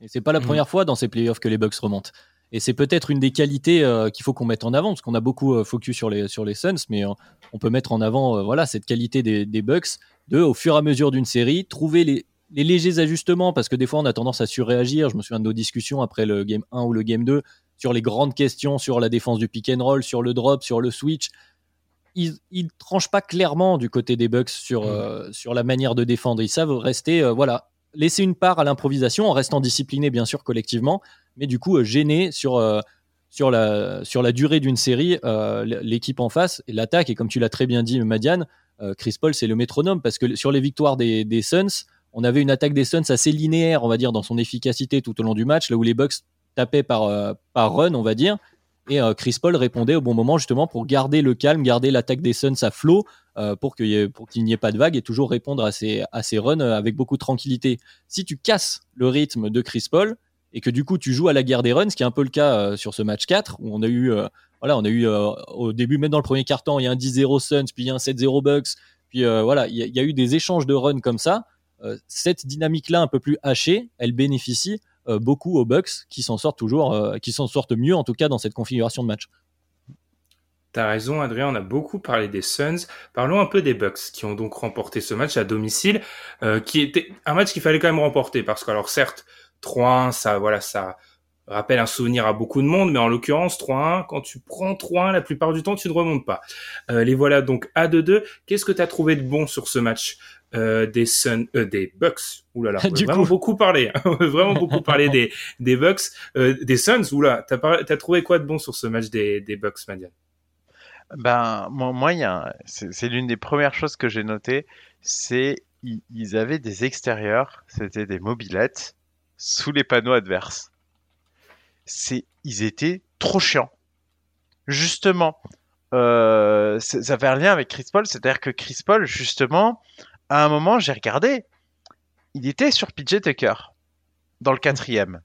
Et c'est pas la mhm. première fois dans ces playoffs que les Bucks remontent. Et c'est peut-être une des qualités qu'il faut qu'on mette en avant, parce qu'on a beaucoup focus sur les, sur les Suns, mais on peut mettre en avant euh, voilà cette qualité des, des Bucks de au fur et à mesure d'une série trouver les, les légers ajustements parce que des fois on a tendance à surréagir. Je me souviens de nos discussions après le game 1 ou le game 2 sur les grandes questions sur la défense du pick and roll, sur le drop, sur le switch. Ils, ils tranchent pas clairement du côté des Bucks sur, euh, sur la manière de défendre. Ils savent rester, euh, voilà, laisser une part à l'improvisation en restant disciplinés bien sûr collectivement, mais du coup euh, gêner sur sur la sur la durée d'une série euh, l'équipe en face et l'attaque. Et comme tu l'as très bien dit, Madiane, euh, Chris Paul c'est le métronome parce que sur les victoires des, des Suns, on avait une attaque des Suns assez linéaire, on va dire, dans son efficacité tout au long du match, là où les Bucks par, euh, par run, on va dire. Et euh, Chris Paul répondait au bon moment, justement, pour garder le calme, garder l'attaque des Suns à flot, euh, pour qu'il n'y ait pas de vague et toujours répondre à ces, à ces runs avec beaucoup de tranquillité. Si tu casses le rythme de Chris Paul et que du coup tu joues à la guerre des runs, ce qui est un peu le cas sur ce match 4, où on a eu, voilà, on a eu au début, même dans le premier quart-temps, il y a un 10-0 Suns, puis il y a un 7-0 Bucks, puis voilà, il y, a- eu des échanges de runs comme ça. Cette dynamique-là un peu plus hachée, elle bénéficie beaucoup aux Bucks qui s'en sortent toujours, euh, qui s'en sortent mieux en tout cas dans cette configuration de match. T'as raison, Adrien, on a beaucoup parlé des Suns. Parlons un peu des Bucks, qui ont donc remporté ce match à domicile, euh, qui était un match qu'il fallait quand même remporter, parce que alors certes, 3-1, ça, voilà, ça rappelle un souvenir à beaucoup de monde, mais en l'occurrence, 3-1, quand tu prends 3-1, la plupart du temps, tu ne remontes pas. Euh, les voilà donc à 2-2. Qu'est-ce que t'as trouvé de bon sur ce match euh, des Suns, euh, des Bucks Ouh là là, on Du a vraiment coup. beaucoup parlé, hein. on a vraiment beaucoup parlé des des Bucks, euh, des Suns. Oula, t'as par- t'as trouvé quoi de bon sur ce match des des Bucks, Madiane? Ben, moi, moi, il y a un- c'est c'est l'une des premières choses que j'ai notées, c'est ils, ils avaient des extérieurs, c'était des mobilettes sous les panneaux adverses. C'est, ils étaient trop chiants. Justement, euh, ça fait un lien avec Chris Paul, c'est-à-dire que Chris Paul, justement, à un moment, j'ai regardé, il était sur PJ Tucker dans le quatrième.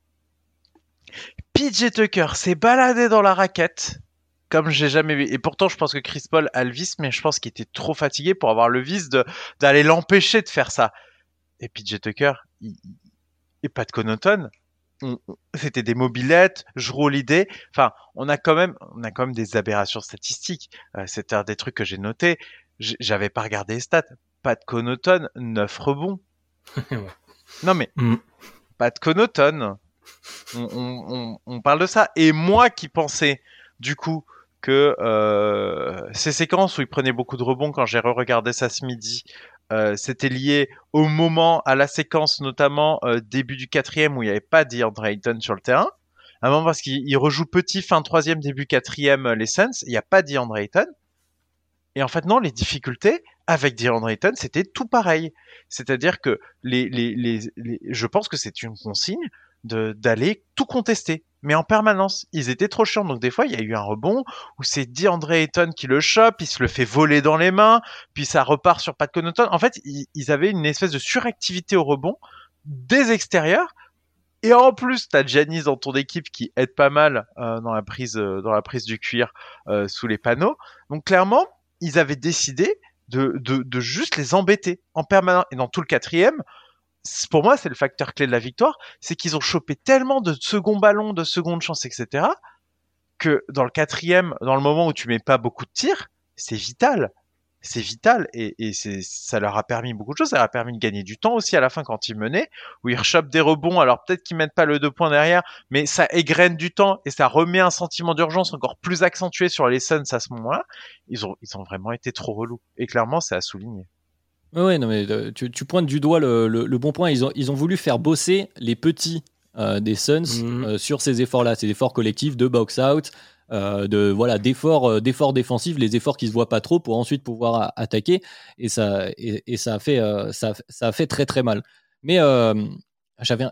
PJ Tucker s'est baladé dans la raquette comme j'ai jamais vu. Et pourtant, je pense que Chris Paul a le vice, mais je pense qu'il était trop fatigué pour avoir le vice de d'aller l'empêcher de faire ça. Et PJ Tucker, il, et Pat Connaughton, on- on- c'était des mobilettes, je roule l'idée. Enfin, on a quand même, on a quand même des aberrations statistiques. Euh, C'était un des trucs que j'ai noté. J'avais pas regardé les stats. Pat Connaughton, 9 rebonds. Ouais. Non mais, Mm. Pat Connaughton, on, on- on- on parle de ça. Et moi qui pensais, du coup, que euh, ces séquences où il prenait beaucoup de rebonds quand j'ai re-regardé ça ce midi, euh, c'était lié au moment, à la séquence notamment euh, début du quatrième où il n'y avait pas DeAndre Ayton sur le terrain. À un moment parce qu'il il rejoue petit fin troisième début quatrième les Suns, il n'y a pas DeAndre Ayton. Et en fait non, les difficultés avec DeAndre Ayton c'était tout pareil. C'est-à-dire que les, les, les, les- je pense que c'est une consigne d'aller tout contester, mais en permanence. Ils étaient trop chiants, donc des fois il y a eu un rebond où c'est DeAndre Ayton qui le chope, il se le fait voler dans les mains, puis ça repart sur Pat Connaughton. En fait, ils, avaient une espèce de suractivité au rebond des extérieurs. Et en plus, t'as Giannis dans ton équipe qui aide pas mal euh, dans la prise euh, dans la prise du cuir euh, sous les panneaux. Donc clairement, ils avaient décidé de, juste les embêter en permanence. Et dans tout le quatrième, pour moi, c'est le facteur clé de la victoire, c'est qu'ils ont chopé tellement de second ballon, de seconde chance, etc., que dans le quatrième, dans le moment où tu mets pas beaucoup de tirs, c'est vital. C'est vital et, ça leur a permis beaucoup de choses. Ça leur a permis de gagner du temps aussi à la fin quand ils menaient, où ils rechopent des rebonds. Alors peut-être qu'ils mettent pas le deux points derrière, mais ça égrène du temps et ça remet un sentiment d'urgence encore plus accentué sur les Suns à ce moment-là. Ils ont, ils ont vraiment été trop relous. Et clairement, c'est à souligner. Ouais, non, mais euh, tu, tu pointes du doigt le, le- le bon point. Ils ont, ils ont voulu faire bosser les petits euh, des Suns Mhm. euh, sur ces efforts-là, ces efforts collectifs de box out, euh, de voilà d'efforts, euh, d'efforts défensifs, les efforts qui se voient pas trop pour ensuite pouvoir attaquer. Et ça, et, ça a fait, euh, ça, ça a fait très très mal. Mais j'avais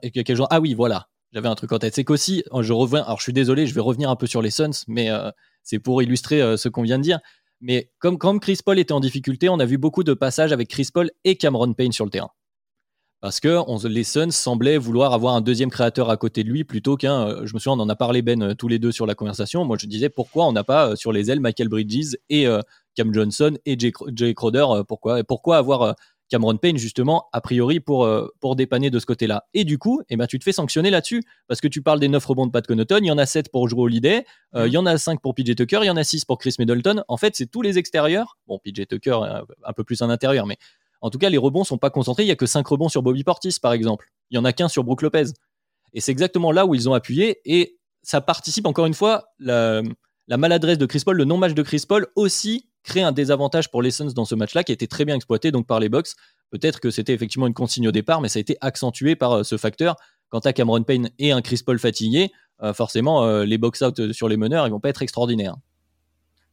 Ah oui, voilà, j'avais un truc en tête. C'est qu'aussi, euh, je reviens. Alors je suis désolé, je vais revenir un peu sur les Suns, mais c'est pour illustrer ce qu'on vient de dire. Mais comme, comme Chris Paul était en difficulté, on a vu beaucoup de passages avec Chris Paul et Cameron Payne sur le terrain. Parce que on- les Suns semblaient vouloir avoir un deuxième créateur à côté de lui plutôt qu'un. euh, Je me souviens, on en a parlé Ben euh, tous les deux sur la conversation. Moi, je disais pourquoi on n'a pas euh, sur les ailes Michael Bridges et euh, Cam Johnson et Jay, Cro- Jay Crowder. pourquoi et pourquoi avoir Cameron Payne justement a priori pour, pour dépanner de ce côté-là? Et du coup, eh ben, tu te fais sanctionner là-dessus parce que tu parles des 9 rebonds de Pat Connaughton, il y en a 7 pour Drew Holiday, euh, il y en a 5 pour PJ Tucker, il y en a 6 pour Chris Middleton. En fait, c'est tous les extérieurs. Bon, PJ Tucker un peu plus un intérieur, mais en tout cas, les rebonds sont pas concentrés. Il y a que 5 rebonds sur Bobby Portis, par exemple. Il y en a qu'un sur Brook Lopez. Et c'est exactement là où ils ont appuyé. Et ça participe encore une fois la, la maladresse de Chris Paul, le non-match de Chris Paul aussi crée un désavantage pour les Suns dans ce match-là qui a été très bien exploité donc par les Bucks. Peut-être que c'était effectivement une consigne au départ, mais ça a été accentué par euh, ce facteur. Quant à Cameron Payne et un Chris Paul fatigué, euh, forcément, euh, les box-out sur les meneurs, ils vont pas être extraordinaires.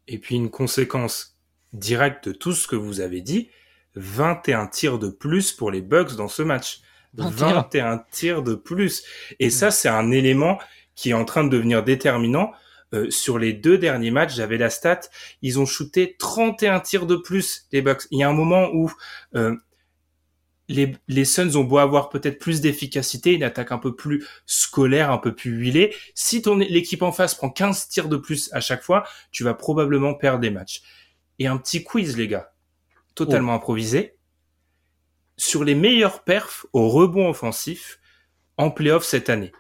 Et puis une conséquence directe de tout ce que vous avez dit, 21 tirs de plus pour les Bucks dans ce match. 21. 21 tirs de plus. Et ça, c'est un élément qui est en train de devenir déterminant. Euh, sur les deux derniers matchs, j'avais la stat, ils ont shooté 31 tirs de plus, les Bucks. Il y a un moment où euh, les, les Suns ont beau avoir peut-être plus d'efficacité, une attaque un peu plus scolaire, un peu plus huilée. Si ton l'équipe en face prend 15 tirs de plus à chaque fois, tu vas probablement perdre des matchs. Et un petit quiz, les gars, totalement improvisé. Sur les meilleurs perfs au rebond offensif en playoff cette année.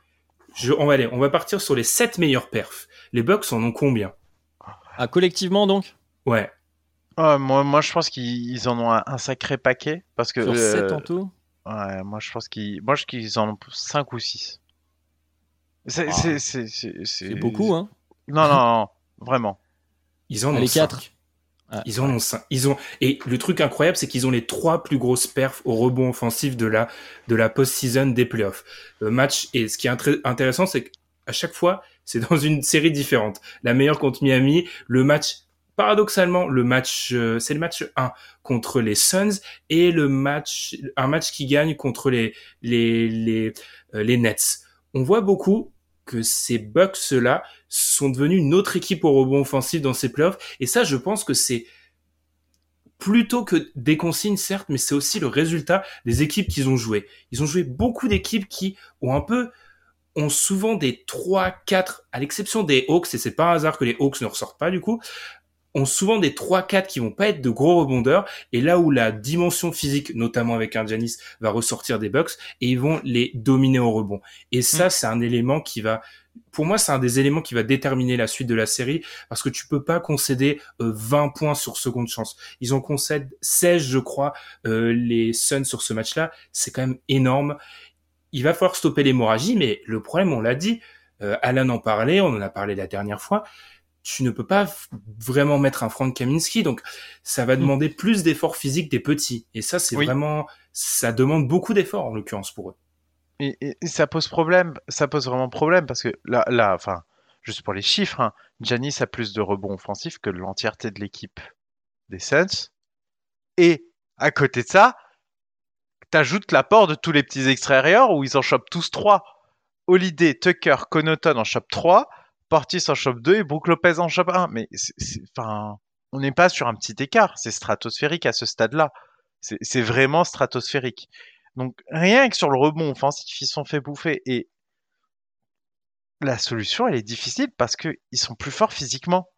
Je, on va aller, on va partir sur les 7 meilleurs perfs. Les Bucks en ont combien? Ah, collectivement donc? Ouais. Moi, moi, je pense qu'ils ils en ont un, un sacré paquet. Parce que. Sur euh, 7 en tout? Ouais, moi, je pense qu'ils moi, je- qu'ils en ont 5 ou 6. C'est Ah. c'est- beaucoup, hein Non, non, non, vraiment. Ils en ont quatre. 5. Ils en ont cinq. Ils ont et le truc incroyable, c'est qu'ils ont les trois plus grosses perfs au rebond offensif de la de la post-season des playoffs. Le match et ce qui est intéressant, c'est qu'à chaque fois, c'est dans une série différente. La meilleure contre Miami, le match paradoxalement, le match euh, c'est le match 1 contre les Suns et le match un match qui gagne contre les les les euh, les Nets. On voit beaucoup que ces Bucks là sont devenus une autre équipe au rebond offensif dans ces playoffs et ça je pense que c'est plutôt que des consignes certes mais c'est aussi le résultat des équipes qu'ils ont joué. Ils ont joué beaucoup d'équipes qui ont un peu ont souvent des 3 4 à l'exception des Hawks et c'est pas un hasard que les Hawks ne ressortent pas du coup ont souvent des 3-4 qui vont pas être de gros rebondeurs. Et là où la dimension physique notamment avec un Giannis va ressortir des Bucks et ils vont les dominer au rebond. Et ça c'est un élément qui va pour moi c'est un des éléments qui va déterminer la suite de la série parce que tu peux pas concéder euh, 20 points sur seconde chance. Ils en concèdent 16 je crois euh, les Suns sur ce match là c'est quand même énorme. Il va falloir stopper l'hémorragie mais le problème on l'a dit euh, Alan en parlait on en a parlé la dernière fois tu ne peux pas vraiment mettre un Frank Kaminski, donc ça va demander plus d'efforts physiques des petits. Et ça, c'est Oui. vraiment, ça demande beaucoup d'efforts en l'occurrence pour eux. Et, et- et ça pose problème, ça pose vraiment problème parce que là, là enfin, juste pour les chiffres, hein, Giannis a plus de rebonds offensifs que l'entièreté de l'équipe des Suns. Et à côté de ça, t'ajoutes l'apport de tous les petits extérieurs où ils en chopent tous trois. Holiday, Tucker, Connaughton en chopent trois, Portis en chope deux et Brook Lopez en chope un. Mais c'est, c'est- enfin, on n'est pas sur un petit écart, c'est stratosphérique à ce stade-là. C'est, vraiment stratosphérique. Donc rien que sur le rebond offensif, ils sont fait bouffer. Et la solution, elle est difficile parce que ils sont plus forts physiquement.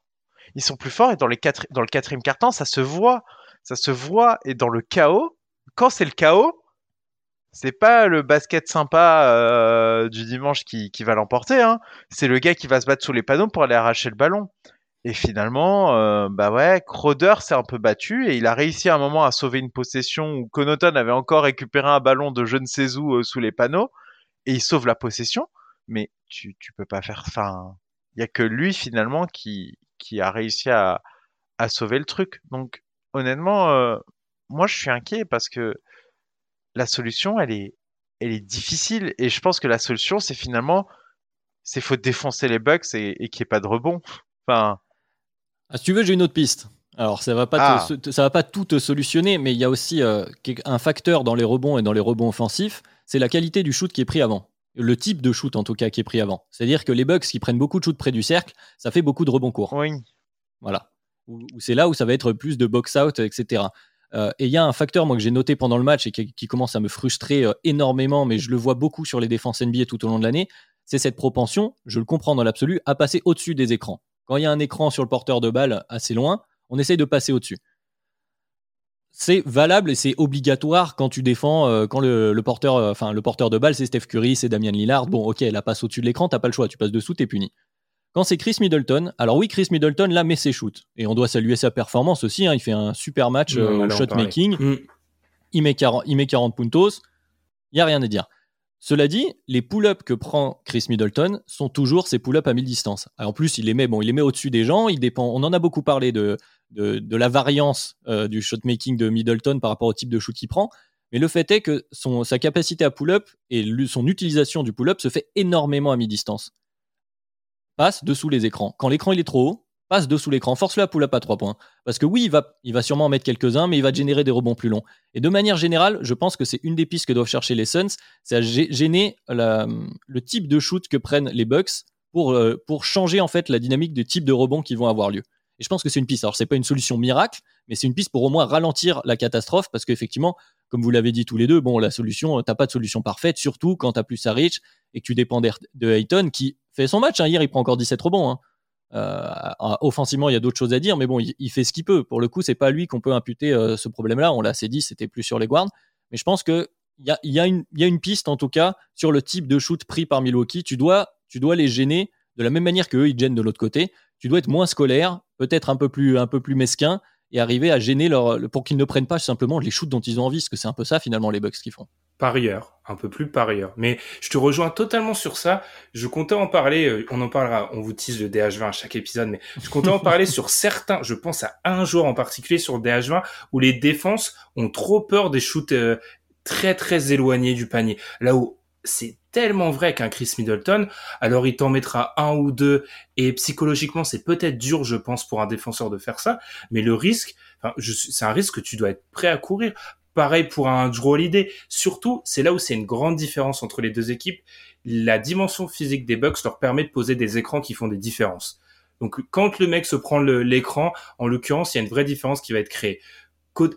Ils sont plus forts et dans, les quatre, dans le quatrième quart-temps, ça se voit. Ça se voit et dans le chaos, quand c'est le chaos, c'est pas le basket sympa euh, du dimanche qui, qui va l'emporter. Hein. C'est le gars qui va se battre sous les panneaux pour aller arracher le ballon. Et finalement, euh, bah ouais, Crowder s'est un peu battu et il a réussi à un moment à sauver une possession où Connaughton avait encore récupéré un ballon de je ne sais où euh, sous les panneaux et il sauve la possession. Mais tu, tu peux pas faire. Enfin, il y a que lui finalement qui, qui a réussi à, à sauver le truc. Donc honnêtement, moi je suis inquiet parce que la solution, elle est, elle est difficile et je pense que la solution, c'est finalement, c'est faut défoncer les bugs et, et qu'il n'y ait pas de rebond. Enfin, Ah, si tu veux, j'ai une autre piste. Alors, ça va pas, Ah. te- ça va pas tout te solutionner, mais il y a aussi euh, un facteur dans les rebonds et dans les rebonds offensifs, c'est la qualité du shoot qui est pris avant. Le type de shoot, en tout cas, qui est pris avant. C'est-à-dire que les Bucks qui prennent beaucoup de shoot près du cercle, ça fait beaucoup de rebonds courts. oui. Voilà. Où c'est là où ça va être plus de box-out, etc. Euh, et il y a un facteur, moi, que j'ai noté pendant le match et qui, commence à me frustrer euh, énormément, mais je le vois beaucoup sur les défenses NBA tout au long de l'année, c'est cette propension, je le comprends dans l'absolu, à passer au-dessus des écrans. Quand il y a un écran sur le porteur de balle assez loin, on essaye de passer au-dessus. c'est valable et c'est obligatoire quand tu défends, euh, quand le porteur de balle, c'est Steph Curry, c'est Damian Lillard. Bon, ok, la passe au-dessus de l'écran, t'as pas le choix, tu passes dessous, t'es puni. Quand c'est Chris Middleton, alors oui, Chris Middleton là met ses shoots et on doit saluer sa performance aussi. hein, il fait un super match euh, on au va en shot parler. making. Mm. il met 40, il met 40 puntos. Il y a rien à dire. Cela dit, les pull-ups que prend Chris Middleton sont toujours ces pull-ups à mi-distance. En plus, il les met, bon, il les met au-dessus des gens. Il dépend. On en a beaucoup parlé de, de, de la variance euh, du shot making de Middleton par rapport au type de shoot qu'il prend. Mais le fait est que son, sa capacité à pull-up et son utilisation du pull-up se fait énormément à mi-distance. Passe dessous les écrans. Quand l'écran il est trop haut, passe dessous l'écran. Force-le à pull-up à 3 points. Parce que oui, il va, sûrement en mettre quelques-uns, mais il va générer des rebonds plus longs. Et de manière générale, je pense que c'est une des pistes que doivent chercher les Suns, c'est à gêner le type de shoot que prennent les Bucks pour, euh, pour changer en fait la dynamique du type de rebond qui vont avoir lieu. Et je pense que c'est une piste. Alors c'est pas une solution miracle, mais c'est une piste pour au moins ralentir la catastrophe, parce qu'effectivement, comme vous l'avez dit tous les deux, bon, la solution, t'as pas de solution parfaite, surtout quand t'as plus Saric et que tu dépends de Hayton qui fait son match. hein. Hier, il prend encore 17 rebonds. hein. Euh, offensivement, il y a d'autres choses à dire, mais bon, il, fait ce qu'il peut. Pour le coup, c'est pas lui qu'on peut imputer euh, ce problème-là. On l'a assez dit, c'était plus sur les guards. Mais je pense que il y a, une- piste, en tout cas, sur le type de shoot pris par Milwaukee. Tu dois, tu dois les gêner de la même manière qu'eux, ils gênent de l'autre côté. Tu dois être moins scolaire, peut-être un peu plus, un peu plus mesquin, et arriver à gêner leur, pour qu'ils ne prennent pas simplement les shoots dont ils ont envie, parce que c'est un peu ça, finalement, les Bucks qu'ils font. parieur, un peu plus parieur. Mais je te rejoins totalement sur ça. Je comptais en parler, euh, on en parlera, on vous tease le DH20 à chaque épisode, mais je comptais en parler sur certains, je pense à un joueur en particulier sur le DH20 où les défenses ont trop peur des shoots euh, très très éloignés du panier. Là où c'est tellement vrai qu'un Chris Middleton, alors il t'en mettra un ou deux et psychologiquement c'est peut-être dur, je pense, pour un défenseur de faire ça, mais le risque, c'est un risque que tu dois être prêt à courir. Pareil pour un Drew Holiday. Surtout, c'est là où c'est une grande différence entre les deux équipes. La dimension physique des Bucks leur permet de poser des écrans qui font des différences. Donc, quand le mec se prend l'écran, en l'occurrence, il y a une vraie différence qui va être créée.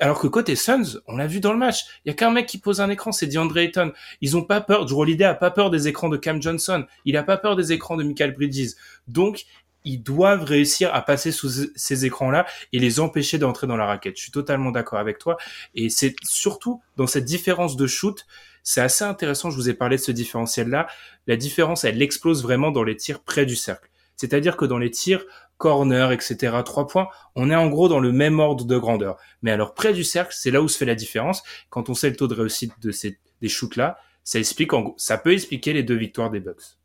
Alors que côté Suns, on l'a vu dans le match, il y a qu'un mec qui pose un écran, c'est DeAndre Ayton. Ils ont pas peur, Drew Holiday a pas peur des écrans de Cam Johnson, il a pas peur des écrans de Michael Bridges. Donc, ils doivent réussir à passer sous ces écrans-là et les empêcher d'entrer dans la raquette. Je suis totalement d'accord avec toi. Et c'est surtout dans cette différence de shoot, c'est assez intéressant. Je vous ai parlé de ce différentiel-là. La différence, elle explose vraiment dans les tirs près du cercle. C'est-à-dire que dans les tirs corner, etc., trois points, on est en gros dans le même ordre de grandeur. Mais alors près du cercle, c'est là où se fait la différence. Quand on sait le taux de réussite de ces des shoots-là, ça explique, en gros- ça peut expliquer les deux victoires des Bucks.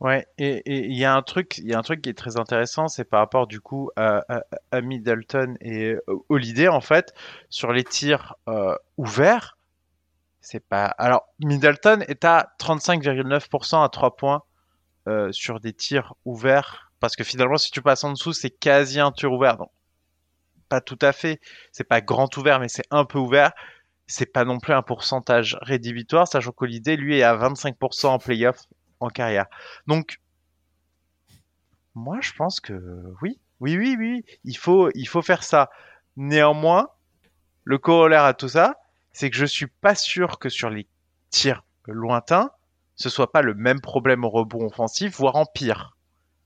Ouais, et il y a un truc, il y a un truc qui est très intéressant, c'est par rapport du coup à Middleton et euh, Holiday en fait sur les tirs euh, ouverts. C'est pas. Alors Middleton est à 35,9% à 3 points euh, sur des tirs ouverts parce que finalement si tu passes en dessous c'est quasi un tir ouvert. Donc pas tout à fait, c'est pas grand ouvert mais c'est un peu ouvert. C'est pas non plus un pourcentage rédhibitoire, sachant qu'Holiday lui est à 25% en playoff en carrière. Donc, moi, je pense que oui, oui, oui, oui, il faut, il faut faire ça. Néanmoins, le corollaire à tout ça, c'est que je suis pas sûr que sur les tirs lointains, ce soit pas le même problème au rebond offensif, voire en pire.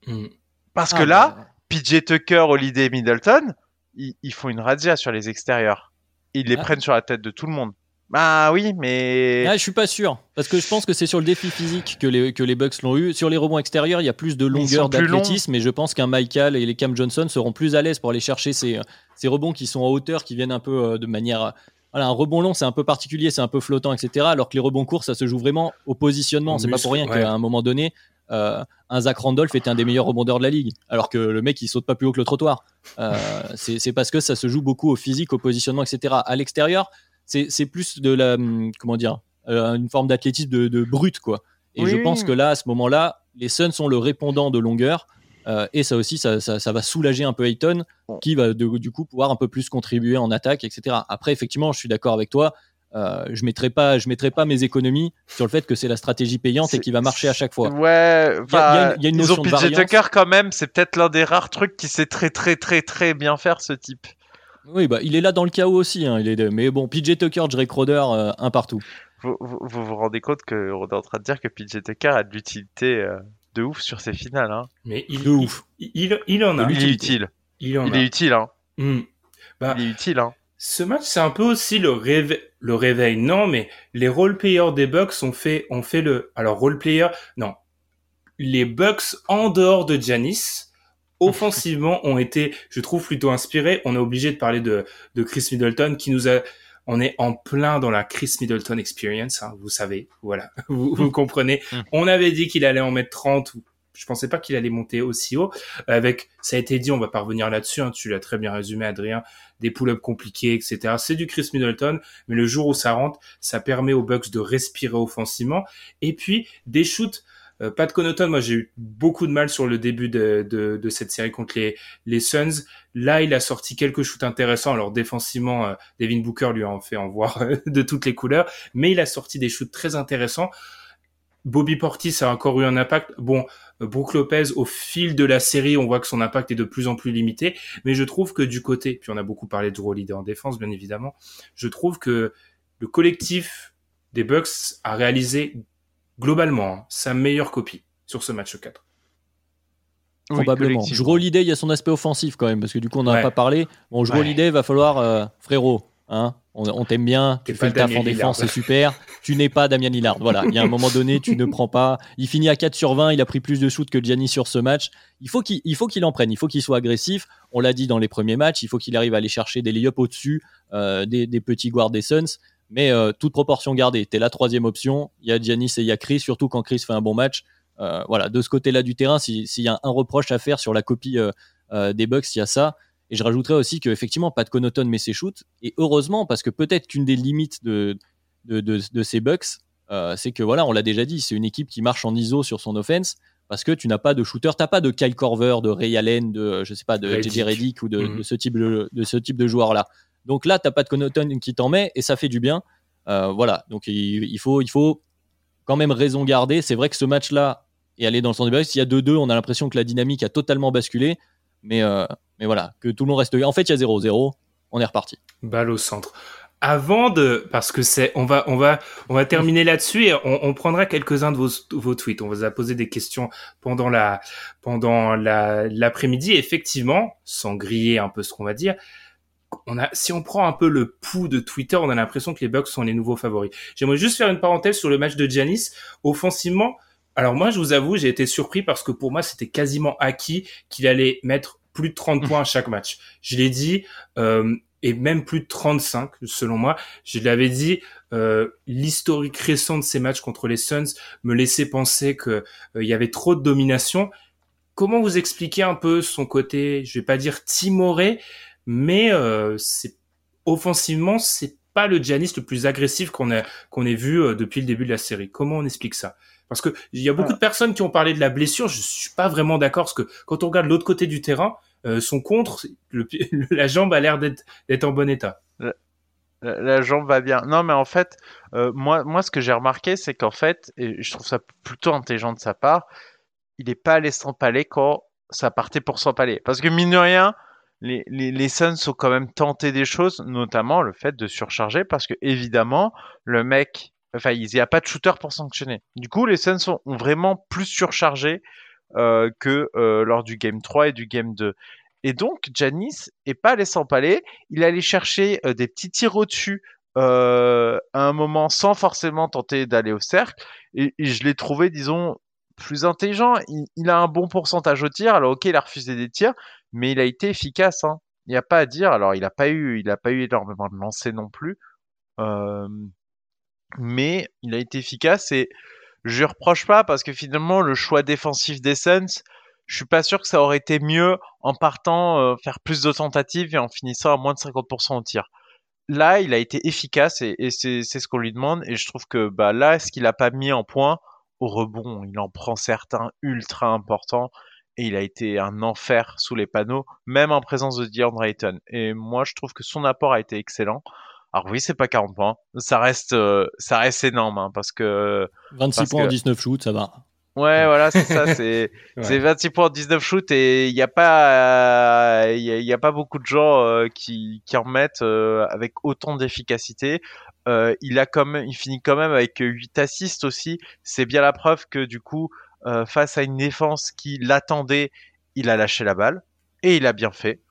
Mm. Parce Ah, que là, bah, PJ Tucker, Holiday, Middleton, ils, ils font une razzia sur les extérieurs. Ils les Ah. prennent sur la tête de tout le monde. Bah oui, mais Ah, je suis pas sûr. Parce que je pense que c'est sur le défi physique que les, que les Bucks l'ont eu. Sur les rebonds extérieurs, il y a plus de longueur d'athlétisme. Et je pense qu'un Michael et les Cam Johnson seront plus à l'aise pour aller chercher ces, ces rebonds qui sont en hauteur, qui viennent un peu euh, de manière. Voilà, un rebond long, c'est un peu particulier, c'est un peu flottant, etc. Alors que les rebonds courts, ça se joue vraiment au positionnement. C'est pas pour rien ouais. qu'à un moment donné, euh, un Zach Randolph était un des meilleurs rebondeurs de la ligue. Alors que le mec, il saute pas plus haut que le trottoir. Euh, c'est parce que ça se joue beaucoup au physique, au positionnement, etc. À l'extérieur, c'est plus de la. hum, Comment dire euh, Une forme d'athlétisme de, de brut, quoi. Et Oui, je pense que là, à ce moment-là, les Suns sont le répondant de longueur. Euh, et ça aussi, ça, ça- ça va soulager un peu Ayton, qui va de- du coup pouvoir un peu plus contribuer en attaque, etc. Après, effectivement, je suis d'accord avec toi. euh, je mettrai pas, je mettrai pas mes économies sur le fait que c'est la stratégie payante et qui va marcher à chaque fois. Ouais, Il y a- il y a une ils notion ont de. Tucker quand même, c'est peut-être l'un des rares trucs qui sait très très très très bien faire ce type. Oui, bah, il est là dans le chaos aussi. hein, il est, mais bon, PJ Tucker, Drake Crowder, euh, un partout. Vous, vous vous vous rendez compte qu'on est en train de dire que PJ Tucker a de l'utilité euh, de ouf sur ses finales. Hein. Mais il, De ouf. il, il, il en a. Il est utile. Il en Il a. est utile. Hein. Hmm. Bah, il est utile. Hein. Ce match, c'est un peu aussi le, réveil, le réveil. Non, mais les role players des Bucks ont fait, ont fait le. Alors, role player, non. Les Bucks en dehors de Giannis, offensivement, ont été, je trouve, plutôt inspirés. On est obligé de parler de, de Chris Middleton qui nous a. On est en plein dans la Chris Middleton experience, hein, vous savez, voilà, vous, vous comprenez. Mm. On avait dit qu'il allait en mettre 30 je pensais pas qu'il allait monter aussi haut. Avec, ça a été dit, on va pas revenir là-dessus. Hein, tu l'as très bien résumé, Adrien. Des pull-ups compliqués, etc. C'est du Chris Middleton, mais le jour où ça rentre, ça permet aux Bucks de respirer offensivement. Et puis des shoots. Euh, Pat Connaughton, moi j'ai eu beaucoup de mal sur le début de, de, de, cette série contre les, les Suns. Là, il a sorti quelques shoots intéressants. Alors défensivement, euh, Devin Booker lui a en fait en voir de toutes les couleurs, mais il a sorti des shoots très intéressants. Bobby Portis a encore eu un impact. Bon, Brook Lopez, au fil de la série, on voit que son impact est de plus en plus limité. Mais je trouve que du côté, puis on a beaucoup parlé de Drew Holiday en défense, bien évidemment, je trouve que le collectif des Bucks a réalisé globalement hein, sa meilleure copie sur ce match 4. Probablement. Drew Holiday, il y a son aspect offensif quand même, parce que du coup, on n'en a Ouais. pas parlé. Bon, Ouais. Holiday, va falloir, euh, frérot, hein, on, on t'aime bien, tu fais le taf en défense, c'est super. Tu n'es pas Damien Lillard. Voilà, il y a un moment donné, tu ne prends pas. Il finit à 4 sur 20, il a pris plus de shoots que Gianni sur ce match. Il faut qu'il il faut qu'il en prenne, il faut qu'il soit agressif. On l'a dit dans les premiers matchs, il faut qu'il arrive à aller chercher des lay-ups au-dessus euh, des, des petits guards des Suns. Mais euh, toute proportion gardée, t'es la troisième option. Il y a Giannis et il y a Chris, surtout quand Chris fait un bon match. Euh, voilà, de ce côté-là du terrain, si- s'il y a un reproche à faire sur la copie euh, des Bucks, il y a ça. Et je rajouterais aussi qu'effectivement, Pat Connaughton met ses shoots. Et heureusement, parce que peut-être qu'une des limites de, de, de, de ces Bucks, c'est que voilà, on l'a déjà dit, c'est une équipe qui marche en ISO sur son offense parce que tu n'as pas de shooter, tu n'as pas de Kyle Korver, de Ray Allen, de je sais pas, de Reddick. JJ Reddick ou de, Mhm. de ce type de, de ce type de joueur là. Donc là, t'as pas de Connaughton qui t'en met et ça fait du bien. Euh, voilà, donc il, faut il faut quand même raison garder. C'est vrai que ce match-là est allé dans le sens des. S'il y a 2-2, on a l'impression que la dynamique a totalement basculé. Mais, euh, mais voilà, que tout le monde reste. En fait, il y a 0-0. On est reparti. Balle au centre. Avant de, parce que c'est, on va, on va, on va terminer là-dessus et on, prendra quelques-uns de vos, vos tweets. On vous a posé des questions pendant la, pendant la, l'après-midi. Effectivement, sans griller un peu ce qu'on va dire, on a, si on prend un peu le pouls de Twitter, on a l'impression que les Bucks sont les nouveaux favoris. J'aimerais juste faire une parenthèse sur le match de Giannis. Offensivement, alors moi, je vous avoue, j'ai été surpris parce que pour moi, c'était quasiment acquis qu'il allait mettre plus de 30 points à chaque match. Je l'ai dit, euh, et même plus de 35, selon moi. Je l'avais dit, euh, l'historique récent de ces matchs contre les Suns me laissait penser que euh, y avait trop de domination. Comment vous expliquez un peu son côté, je vais pas dire timoré, mais euh, c'est offensivement, c'est pas le Giannis le plus agressif qu'on a qu'on ait vu euh, depuis le début de la série. Comment on explique ça? Parce que il y a beaucoup de personnes qui ont parlé de la blessure. Je suis pas vraiment d'accord parce que quand on regarde l'autre côté du terrain, euh, son contre, le, la jambe a l'air d'être en bon état. La, la jambe va bien. Non, mais en fait, euh, moi, moi, ce que j'ai remarqué, c'est qu'en fait, et je trouve ça plutôt intelligent de sa part, il n'est pas allé s'empaler quand ça partait pour s'empaler. Parce que mine de rien, les, les, les Suns ont quand même tenté des choses, notamment le fait de surcharger, parce que évidemment, le mec, enfin, il n'y a pas de shooter pour sanctionner. Du coup, les Suns ont, ont vraiment plus surchargé euh, que euh, lors du game 3 et du game 2. Et donc, Janis est pas allé s'empaler, il allait chercher euh, des petits tirs au-dessus à un moment sans forcément tenter d'aller au cercle. Et je l'ai trouvé, disons, plus intelligent. Il, il, a un bon pourcentage au tir. Alors, ok, il a refusé des tirs, mais il a été efficace. Hein. Il n'y a pas à dire. Alors, il n'a pas eu, il a pas eu énormément de lancers non plus, euh, mais il a été efficace et je lui reproche pas parce que finalement, le choix défensif des Suns, je suis pas sûr que ça aurait été mieux en partant euh, faire plus de tentatives et en finissant à moins de 50% au tir. Là, il a été efficace et, et c'est ce qu'on lui demande. Et je trouve que bah, là, ce qu'il a pas mis en point au rebond, il en prend certains ultra importants et il a été un enfer sous les panneaux, même en présence de DeAndre Ayton. Et moi, je trouve que son apport a été excellent. Alors oui, c'est pas 40 points, ça reste, euh, ça reste énorme hein, parce que 26 parce points en que... 19 shoots, ça va. Ouais, voilà, c'est ça. C'est ouais. 26 points en 19 shoots et il n'y a pas, il euh, y, y, a pas beaucoup de gens euh, qui, qui en mettent euh, avec autant d'efficacité. Euh, il a même, il finit quand même avec 8 assists aussi. C'est bien la preuve que du coup, euh, face à une défense qui l'attendait, il a lâché la balle et il a bien fait.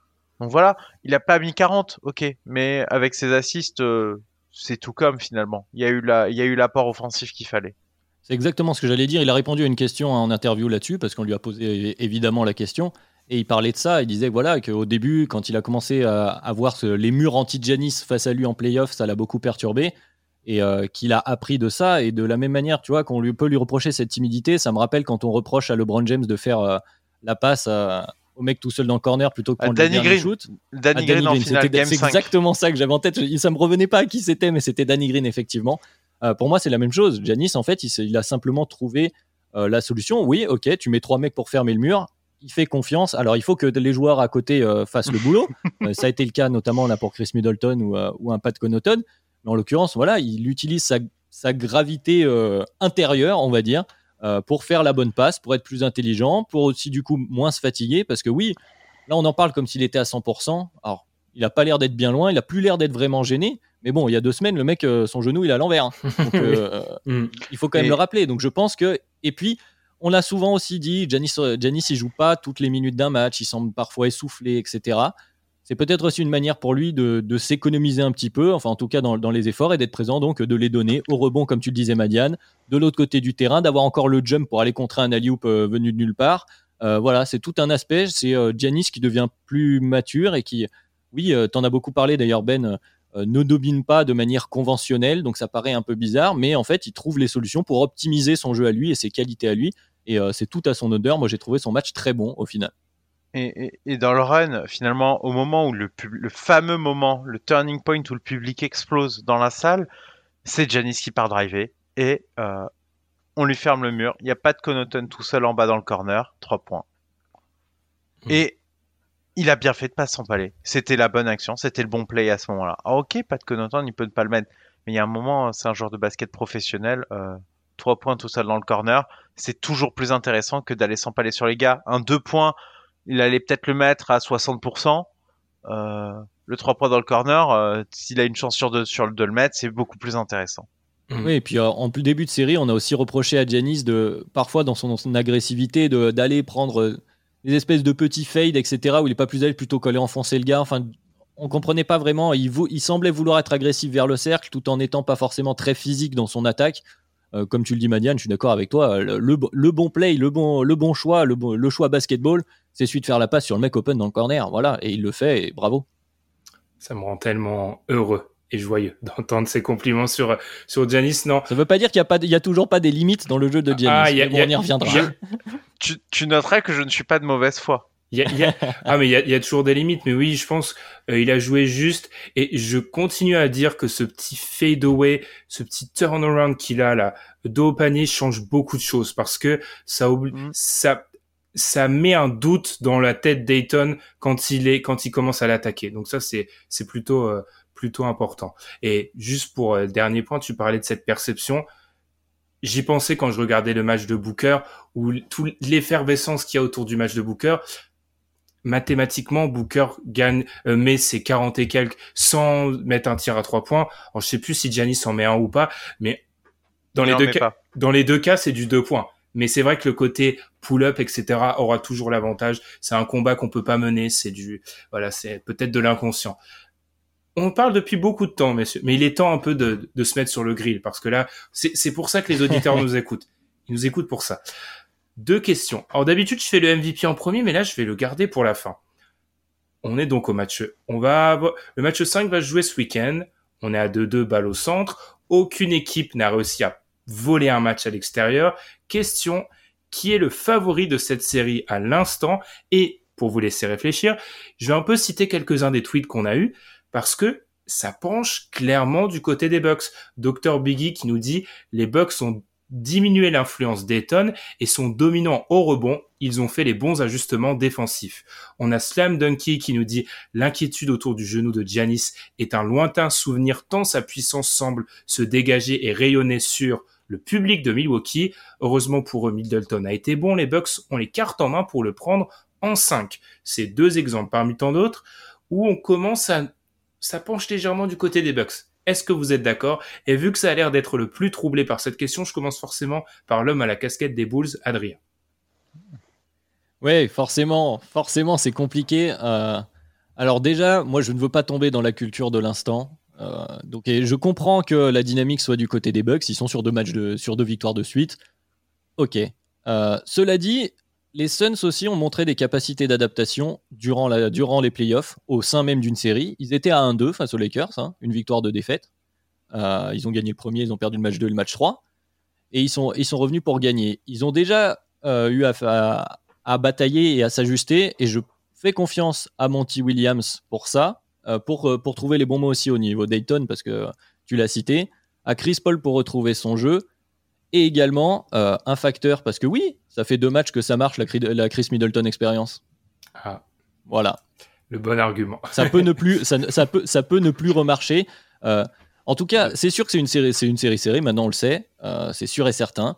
Donc voilà, il a pas mis 40, ok, mais avec ses assists, euh, c'est tout comme finalement. Il y a eu la, il y a eu l'apport offensif qu'il fallait. C'est exactement ce que j'allais dire. Il a répondu à une question en interview là-dessus, parce qu'on lui a posé évidemment la question. Et il parlait de ça. Il disait voilà, qu'au début, quand il a commencé à, à voir les murs anti-Janis face à lui en playoff, ça l'a beaucoup perturbé. Et euh, qu'il a appris de ça. Et de la même manière, tu vois, qu'on lui peut lui reprocher cette timidité, ça me rappelle quand on reproche à LeBron James de faire euh, la passe à- au mec tout seul dans le corner plutôt que prendre le Danny dernier Green. shoot. Danny Green en finale, C'était- game C'est 5. exactement ça que j'avais en tête. Ça me revenait pas à qui c'était, mais c'était Danny Green, effectivement. Euh, pour moi, c'est la même chose. Janis, en fait, il, a simplement trouvé euh, la solution. Oui, ok, tu mets trois mecs pour fermer le mur. Il fait confiance. Alors, il faut que les joueurs à côté euh, fassent le boulot. Ça a été le cas notamment là pour Chris Middleton ou, ou un Pat Connaughton. Mais en l'occurrence, voilà, il utilise sa, sa gravité intérieure, on va dire, pour faire la bonne passe, pour être plus intelligent, pour aussi du coup moins se fatiguer. Parce que oui, là, on en parle comme s'il était à 100%. Alors, il a pas l'air d'être bien loin, il a plus l'air d'être vraiment gêné. Mais bon, il y a deux semaines, le mec, euh, son genou, il est à l'envers. hein. Donc, euh, Mm. il faut quand même Et- le rappeler. Donc je pense que. Et puis, on l'a souvent aussi dit, Janis, Janis il joue pas toutes les minutes d'un match, il semble parfois essoufflé, etc. C'est peut-être aussi une manière pour lui de, de s'économiser un petit peu, enfin en tout cas dans, dans les efforts, et d'être présent, donc de les donner au rebond, comme tu le disais, Madiane, de l'autre côté du terrain, d'avoir encore le jump pour aller contrer un alley-oop euh, venu de nulle part. Euh, voilà, c'est tout un aspect. C'est euh, Giannis qui devient plus mature et qui, oui, euh, t'en as beaucoup parlé d'ailleurs, Ben, euh, ne domine pas de manière conventionnelle, donc ça paraît un peu bizarre, mais en fait, il trouve les solutions pour optimiser son jeu à lui et ses qualités à lui. Et euh, c'est tout à son honneur. Moi, j'ai trouvé son match très bon au final. Et, et- et dans le run, finalement, au moment où le, pub- le fameux moment, le turning point où le public explose dans la salle, c'est Janis qui part driver et euh, on lui ferme le mur. Il n'y a pas de Connaughton tout seul en bas dans le corner, 3 points. Mm. Et il a bien fait de pas s'empaler. C'était la bonne action, c'était le bon play à ce moment-là. Ah, ok, pas de Connaughton, il peut ne pas le mettre. Mais il y a un moment, c'est un joueur de basket professionnel. Euh, 3 points tout seul dans le corner, c'est toujours plus intéressant que d'aller s'empaler sur les gars. Un 2 points, il allait peut-être le mettre à 60%. Euh, le 3 points dans le corner, euh, s'il a une chance sur de, sur le, de le mettre, c'est beaucoup plus intéressant. Mm. Oui, et puis euh, en plus début de série, on a aussi reproché à Giannis de parfois dans son, son agressivité de- d'aller prendre euh, des espèces de petits fades, etc. où il est pas plus à plutôt qu'aller enfoncer le gars. Enfin, on comprenait pas vraiment. Il, vou- il semblait vouloir être agressif vers le cercle tout en n'étant pas forcément très physique dans son attaque. Euh, comme tu le dis, Madiane, je suis d'accord avec toi. Le, le bo- le bon play, le bon, le bon choix, le, le choix basketball, c'est celui de faire la passe sur le mec open dans le corner. Voilà, et il le fait, et bravo. Ça me rend tellement heureux et joyeux d'entendre ces compliments sur, sur Giannis. Non, Ça veut pas dire qu'il y a, pas, il y a toujours pas des limites dans le jeu de Giannis. Ah, il y a- bon, y a- on y reviendra. y a- Tu, tu noteras que je ne suis pas de mauvaise foi. Il y a- il y a- ah mais il y a, il y a toujours des limites, mais oui, je pense euh, il a joué juste et je continue à dire que ce petit fade away, ce petit turnaround qu'il a là, dos au panier change beaucoup de choses parce que ça oublie, Mhm. ça ça met un doute dans la tête d'Ayton quand il est quand il commence à l'attaquer. Donc ça c'est c'est plutôt euh, plutôt important. Et juste pour euh, le dernier point, tu parlais de cette perception. J'y pensais quand je regardais le match de Booker, où toute l'effervescence qu'il y a autour du match de Booker, mathématiquement, Booker gagne, euh, met ses 40 et quelques sans mettre un tir à trois points. Alors, je sais plus si Giannis en met un ou pas, mais dans les deux cas, pas. dans les deux cas, c'est du deux points. Mais c'est vrai que le côté pull-up, etc., aura toujours l'avantage. C'est un combat qu'on peut pas mener. C'est du, voilà, c'est peut-être de l'inconscient. On parle depuis beaucoup de temps, messieurs, mais il est temps un peu de, de se mettre sur le grill parce que là, c'est pour ça que les auditeurs nous écoutent. Ils nous écoutent pour ça. Deux questions. Alors d'habitude, je fais le MVP en premier, mais là, je vais le garder pour la fin. On est donc au match. On va le match 5 va se jouer ce week-end. On est à 2-2 balles au centre. Aucune équipe n'a réussi à voler un match à l'extérieur. Question qui est le favori de cette série à l'instant? Et pour vous laisser réfléchir, je vais un peu citer quelques-uns des tweets qu'on a eus parce que ça penche clairement du côté des Bucks. Dr Biggie qui nous dit les Bucks ont diminué l'influence d'Eton et sont dominants au rebond. Ils ont fait les bons ajustements défensifs. On a Slam Donkey qui nous dit l'inquiétude autour du genou de Giannis est un lointain souvenir tant sa puissance semble se dégager et rayonner sur le public de Milwaukee. Heureusement pour eux, Middleton a été bon. Les Bucks ont les cartes en main pour le prendre en 5. C'est deux exemples parmi tant d'autres où on commence à ça penche légèrement du côté des Bucks. Est-ce que vous êtes d'accord? Et vu que ça a l'air d'être le plus troublé par cette question, je commence forcément par l'homme à la casquette des Bulls, Adrien. Ouais, forcément, forcément, c'est compliqué. Euh, Alors déjà, moi je ne veux pas tomber dans la culture de l'instant. Euh, donc je comprends que la dynamique soit du côté des Bucks. Ils sont sur deux matchs sur deux victoires de suite. Ok. Euh, cela dit, les Suns aussi ont montré des capacités d'adaptation durant, les playoffs au sein même d'une série. Ils étaient à 1-2 face aux Lakers, hein, une victoire de défaite. Euh, ils ont gagné le premier, ils ont perdu le match 2 et le match 3. Et ils sont, revenus pour gagner. Ils ont déjà eu à, à, batailler et à s'ajuster. Et je fais confiance à Monty Williams pour ça, pour, pour trouver les bons mots aussi au niveau Dayton, parce que tu l'as cité. À Chris Paul pour retrouver son jeu et également euh, un facteur, parce que oui, ça fait deux matchs que ça marche, la, Chris Middleton expérience. Ah. Voilà. Le bon argument. ça, peut ne plus, ça, ça, peut, ça peut ne plus remarcher. Euh, en tout cas, c'est sûr que c'est une série, c'est une série serrée. Maintenant, on le sait, euh, c'est sûr et certain.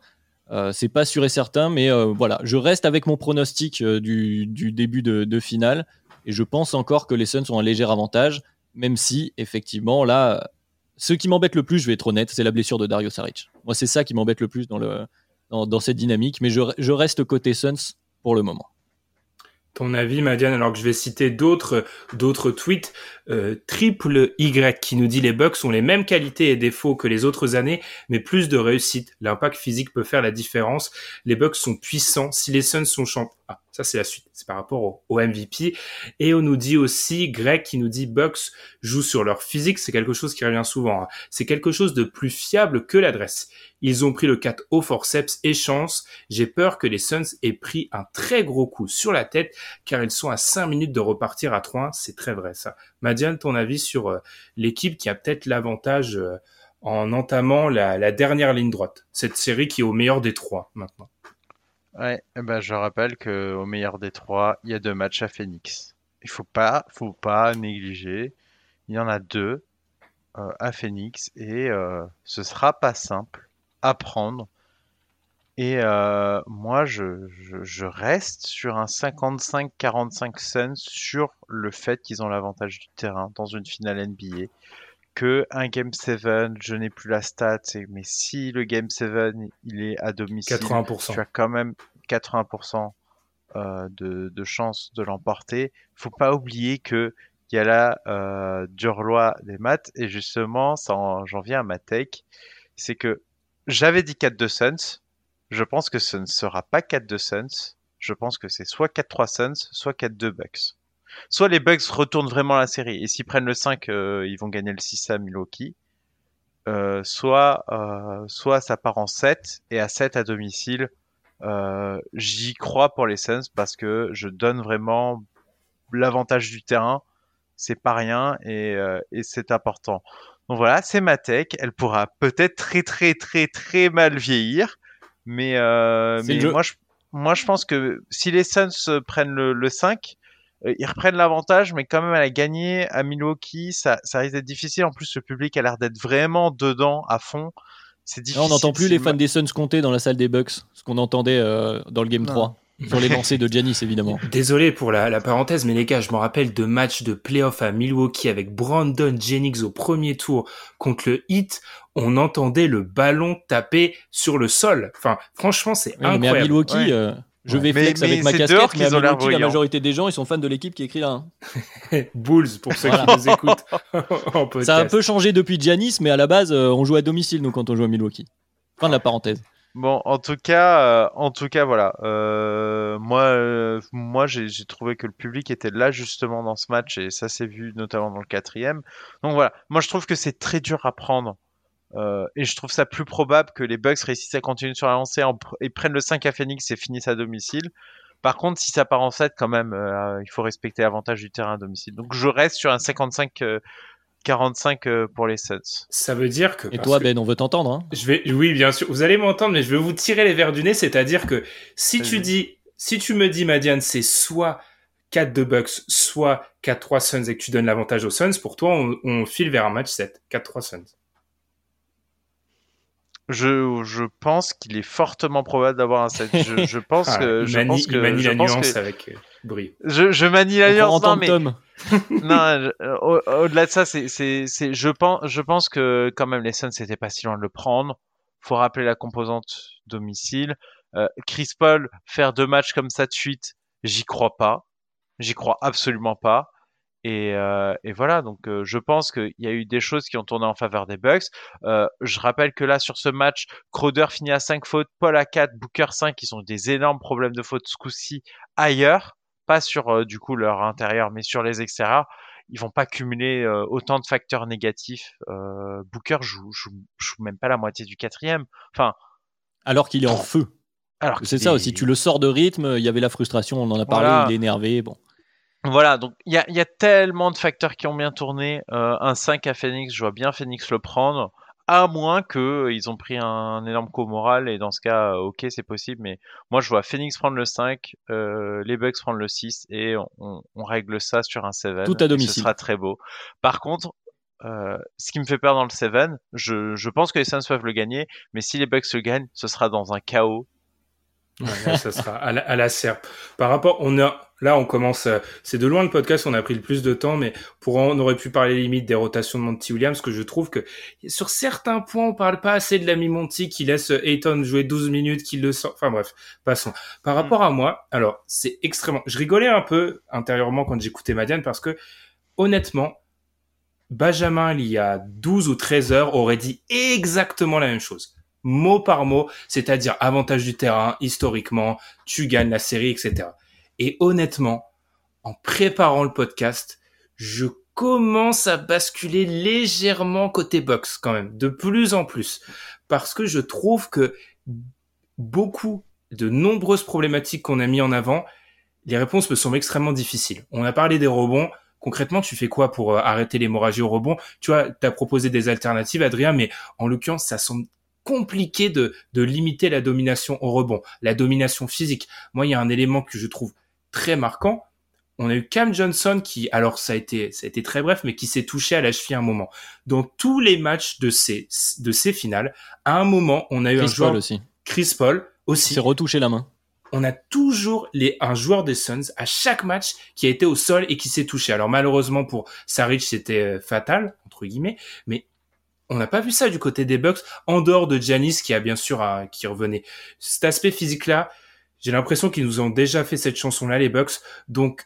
c'est pas sûr et certain, mais voilà, je reste avec mon pronostic du, du, début de, de, finale, et je pense encore que les Suns ont un léger avantage, même si effectivement là, ce qui m'embête le plus, je vais être honnête, c'est la blessure de Dario Saric. Moi, c'est ça qui m'embête le plus dans, le, dans, cette dynamique, mais je, je, reste côté Suns pour le moment. Ton avis, Madiane, alors que je vais citer d'autres d'autres tweets. Euh, triple Y qui nous dit les Bucks ont les mêmes qualités et défauts que les autres années, mais plus de réussite. L'impact physique peut faire la différence. Les Bucks sont puissants. Si les Suns sont champions, ah, ça, c'est la suite. C'est par rapport au, MVP. Et on nous dit aussi, Greg qui nous dit Bucks jouent sur leur physique. C'est quelque chose qui revient souvent. Hein. C'est quelque chose de plus fiable que l'adresse. Ils ont pris le 4 au forceps et chance. J'ai peur que les Suns aient pris un très gros coup sur la tête car ils sont à 5 minutes de repartir à 3 C'est très vrai ça. Madiane, ton avis sur euh, l'équipe qui a peut-être l'avantage euh, en entamant la, la dernière ligne droite? Cette série qui est au meilleur des trois maintenant. Ouais, eh ben je rappelle que au meilleur des trois, il y a deux matchs à Phoenix. Il faut pas, faut pas négliger. Il y en a deux euh, à Phoenix et euh, ce sera pas simple à prendre. Et euh, moi, je, je, reste sur un 55-45 Suns sur le fait qu'ils ont l'avantage du terrain dans une finale NBA que un Game 7, je n'ai plus la stat, mais si le Game 7 il est à domicile, 80%. tu as quand même 80% euh, de, de chances de l'emporter. Faut pas oublier que il y a là euh, roi des maths et justement, j'en viens à ma take, c'est que j'avais dit 4 de Suns, je pense que ce ne sera pas 4 de Suns, je pense que c'est soit 4-3 Suns, soit 4-2 Bucks soit les Bucks retournent vraiment la série et s'ils prennent le 5, euh, ils vont gagner le 6 à Milwaukee. Euh, soit, euh, soit ça part en 7 et à 7 à domicile, j'y crois pour les Suns parce que je donne vraiment l'avantage du terrain. C'est pas rien et, et c'est important. Donc voilà, c'est ma tech. Elle pourra peut-être très très très très mal vieillir, mais, mais moi, je, moi je pense que si les Suns prennent le, le 5, euh, ils reprennent l'avantage, mais quand même, elle a gagné à Milwaukee. Ça, ça risque d'être difficile. En plus, le public a l'air d'être vraiment dedans, à fond. C'est difficile. on n'entend plus les fans des Suns compter dans la salle des Bucks, ce qu'on entendait euh, dans le Game 3. Sur les lancers de Giannis, évidemment. Désolé pour la, la, parenthèse, mais les gars, je me rappelle de matchs de playoff à Milwaukee avec Brandon Jennings au premier tour contre le Heat. On entendait le ballon taper sur le sol. Enfin, franchement, c'est incroyable. Mais à Milwaukee, euh, je vais flex avec ma casquette, mais Milwaukee, la majorité des gens, ils sont fans de l'équipe qui écrit là. Hein. Bulls, pour ceux qui nous écoutent. Ça a un peu changé depuis Giannis, mais à la base, euh, on joue à domicile, nous, quand on joue à Milwaukee. Fin de la parenthèse. Bon, en tout cas, euh, en tout cas, voilà. Euh, moi, moi, j'ai trouvé que le public était là justement dans ce match et ça s'est vu notamment dans le quatrième. Donc voilà. Moi, je trouve que c'est très dur à prendre euh, et je trouve ça plus probable que les Bucks réussissent à continuer sur la lancée et prennent le 5 à Phoenix et finissent à domicile. Par contre, si ça part en 7, quand même, euh, il faut respecter l'avantage du terrain à domicile. Donc je reste sur un 55 45 euh, pour les Suns. Ça veut dire que. Et toi, Ben, on veut t'entendre. Hein je vais, oui, bien sûr. Vous allez m'entendre, mais je vais vous tirer les verres du nez. C'est-à-dire que si tu dis, si tu me dis, Madiane, c'est soit 4 de Bucks, soit 4-3 Suns et que tu donnes l'avantage aux Suns, pour toi, on, on file vers un match 7. 4-3 Suns. Je, je pense qu'il est fortement probable d'avoir un 7. Je, je pense ah, que. Je manie, pense que, manie je la pense nuance que, avec euh, brio. Je, je manie la nuance. Non, mais. Tom. non, au-delà de ça, c'est, c'est, c'est, je pense, je pense que quand même les Suns c'était pas si loin de le prendre. Faut rappeler la composante domicile. Euh, Chris Paul faire deux matchs comme ça de suite, j'y crois pas. J'y crois absolument pas. Et, euh, et voilà, donc euh, je pense qu'il y a eu des choses qui ont tourné en faveur des Bucks. Euh, je rappelle que là, sur ce match, Crowder finit à 5 fautes, Paul à 4, Booker 5, qui sont des énormes problèmes de fautes ce coup-ci ailleurs, pas sur euh, du coup leur intérieur, mais sur les extérieurs. Ils vont pas cumuler euh, autant de facteurs négatifs. Euh, Booker joue, joue, joue même pas la moitié du quatrième. Enfin, Alors qu'il est en feu. alors C'est ça aussi, tu le sors de rythme, il y avait la frustration, on en a parlé, Voilà. il est énervé. Bon. Voilà, donc il y y a tellement de facteurs qui ont bien tourné. Euh, un 5 à Phoenix, je vois bien Phoenix le prendre. À moins que euh, ils ont pris un, énorme coup moral et dans ce cas, euh, ok, c'est possible. Mais moi, je vois Phoenix prendre le 5, euh, les Bucks prendre le 6 et on, on- on règle ça sur un 7. Tout à domicile. Ce sera très beau. Par contre, euh, ce qui me fait peur dans le 7, je, je pense que les Suns peuvent le gagner, mais si les Bucks le gagnent, ce sera dans un chaos. Ouais, ça sera à la, à la serpe. Par rapport, on a, là, on commence, euh, c'est de loin le podcast, on a pris le plus de temps, mais pour, on aurait pu parler limite des rotations de Monty Williams, que je trouve que sur certains points, on parle pas assez de l'ami Monty qui laisse Ayton jouer 12 minutes, qui le sort, enfin bref, passons. Par rapport à moi, alors, c'est extrêmement, je rigolais un peu intérieurement quand j'écoutais Madiane parce que, honnêtement, Benjamin, il y a 12 ou 13 heures, aurait dit exactement la même chose. Mot par mot, c'est-à-dire avantage du terrain, historiquement, tu gagnes la série, etc. Et honnêtement, en préparant le podcast, je commence à basculer légèrement côté box quand même, de plus en plus. Parce que je trouve que beaucoup de nombreuses problématiques qu'on a mis en avant, les réponses me semblent extrêmement difficiles. On a parlé des rebonds. Concrètement, tu fais quoi pour euh, arrêter l'hémorragie au rebond? Tu vois, tu as proposé des alternatives, Adrien, mais en l'occurrence, ça semble compliqué de, de limiter la domination au rebond, la domination physique. Moi, il y a un élément que je trouve très marquant. On a eu Cam Johnson qui, alors ça a été, ça a été très bref, mais qui s'est touché à la cheville à un moment. Dans tous les matchs de ces, de ces finales, à un moment, on a eu un Chris joueur, Paul aussi. Chris Paul Il aussi, s'est retouché la main. on a toujours les, un joueur des Suns à chaque match qui a été au sol et qui s'est touché. Alors malheureusement pour Saric, c'était euh, fatal, entre guillemets, mais on n'a pas vu ça du côté des Bucks, en dehors de Giannis qui a bien sûr un- qui revenait. Cet aspect physique-là, j'ai l'impression qu'ils nous ont déjà fait cette chanson-là, les Bucks. Donc,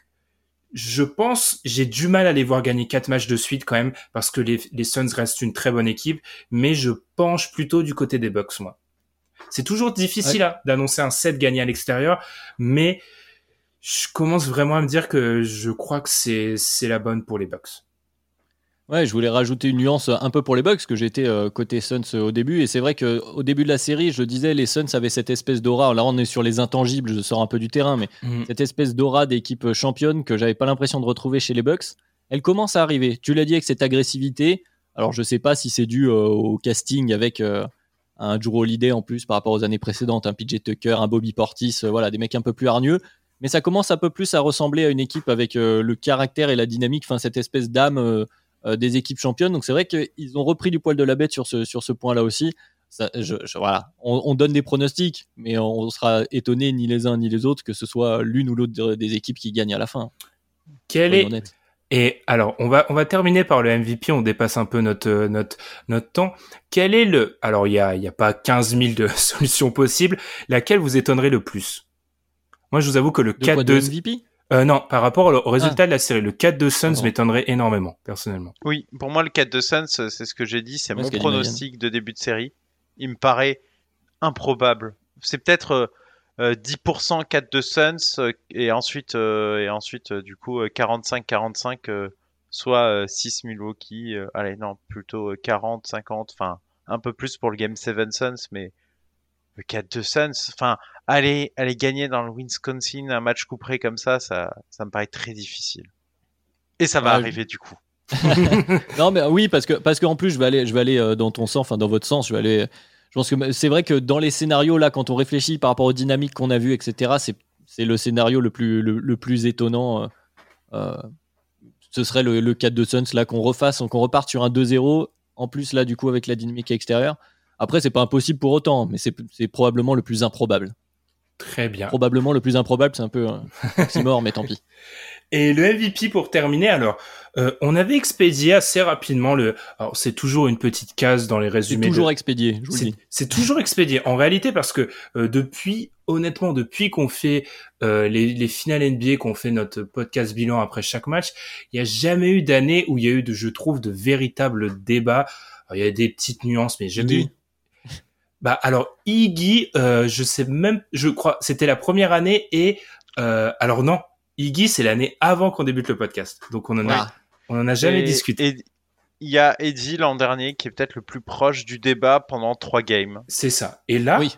je pense, j'ai du mal à les voir gagner quatre matchs de suite quand même, parce que les, les Suns restent une très bonne équipe, mais je penche plutôt du côté des Bucks, moi. C'est toujours difficile hein, d'annoncer un set gagné à l'extérieur, mais je commence vraiment à me dire que je crois que c'est c'est la bonne pour les Bucks. Ouais, je voulais rajouter une nuance un peu pour les Bucks, que j'étais euh, côté Suns euh, au début. Et c'est vrai qu'au début de la série, je disais, les Suns avaient cette espèce d'aura. Là, on est sur les intangibles, je sors un peu du terrain, mais Mhm. cette espèce d'aura d'équipe championne que j'avais pas l'impression de retrouver chez les Bucks, elle commence à arriver. Tu l'as dit avec cette agressivité. Alors, je sais pas si c'est dû euh, au casting avec euh, un Drew Holiday en plus par rapport aux années précédentes, un PJ Tucker, un Bobby Portis, voilà, des mecs un peu plus hargneux. Mais ça commence un peu plus à ressembler à une équipe avec euh, le caractère et la dynamique, enfin cette espèce d'âme euh, des équipes championnes. Donc c'est vrai qu'ils ont repris du poil de la bête sur ce, sur ce point-là aussi. Ça, je, je- voilà. on, on donne des pronostics, mais on sera étonné ni les uns ni les autres que ce soit l'une ou l'autre des équipes qui gagnent à la fin. Quel Soyons est. Et alors, on va, on va terminer par le MVP, on dépasse un peu notre, euh, notre, notre temps. Quel est le, alors il y a, il y a pas 15 000 de solutions possibles, laquelle vous étonnerait le plus? Moi, je vous avoue que le De quoi, de 4-2, MVP euh, non, par rapport au, au résultat de la série, le 4-2 Suns Oh. m'étonnerait énormément, personnellement. Oui, pour moi, le 4 de Suns, c'est ce que j'ai dit, c'est mon ce pronostic de début de série. Il me paraît improbable. C'est peut-être euh, euh, 10% 4 de Suns euh, et ensuite, euh, et ensuite euh, du coup, 45-45, euh, soit euh, 6 Milwaukee. euh, allez, non, plutôt 40-50, enfin, un peu plus pour le Game 7 Suns, mais le 4 de Suns, enfin, aller, aller gagner dans le Wisconsin un match couperé comme ça, ça, ça me paraît très difficile. Et ça va Ah, arriver du coup. Non, mais oui, parce que parce qu'en plus, je vais aller, je vais aller euh, dans ton sens, enfin dans votre sens. Je vais aller. Je pense que c'est vrai que dans les scénarios là, quand on réfléchit par rapport aux dynamiques qu'on a vues, etc., c'est c'est le scénario le plus le, le plus étonnant. euh, euh, ce serait le, le 4 de Suns là qu'on refasse, qu'on reparte sur un 2-0. En plus là, du coup, avec la dynamique extérieure. Après, c'est pas impossible pour autant, mais c'est probablement le plus improbable. Très bien. Probablement le plus improbable, c'est un peu euh, oxymore, mais tant pis. Et le MVP pour terminer, alors, euh, on avait expédié assez rapidement le. Alors, c'est toujours une petite case dans les C'est résumés. de- toujours expédié, je vous le c'est dis. c'est toujours expédié. En réalité, parce que euh, depuis, honnêtement, depuis qu'on fait euh, les, les finales NBA, qu'on fait notre podcast bilan après chaque match, il n'y a jamais eu d'année où il y a eu, de, je trouve, de véritables débats. Alors, il y a des petites nuances, mais jamais Iggy. eu. Bah alors Iggy, euh, je sais même, je crois, c'était la première année et euh, alors non, Iggy c'est l'année avant qu'on débute le podcast, donc on en a, on en a jamais Et- discuté. et Il y a Eddie l'an dernier qui est peut-être le plus proche du débat pendant trois games. C'est ça. Et là, Oui.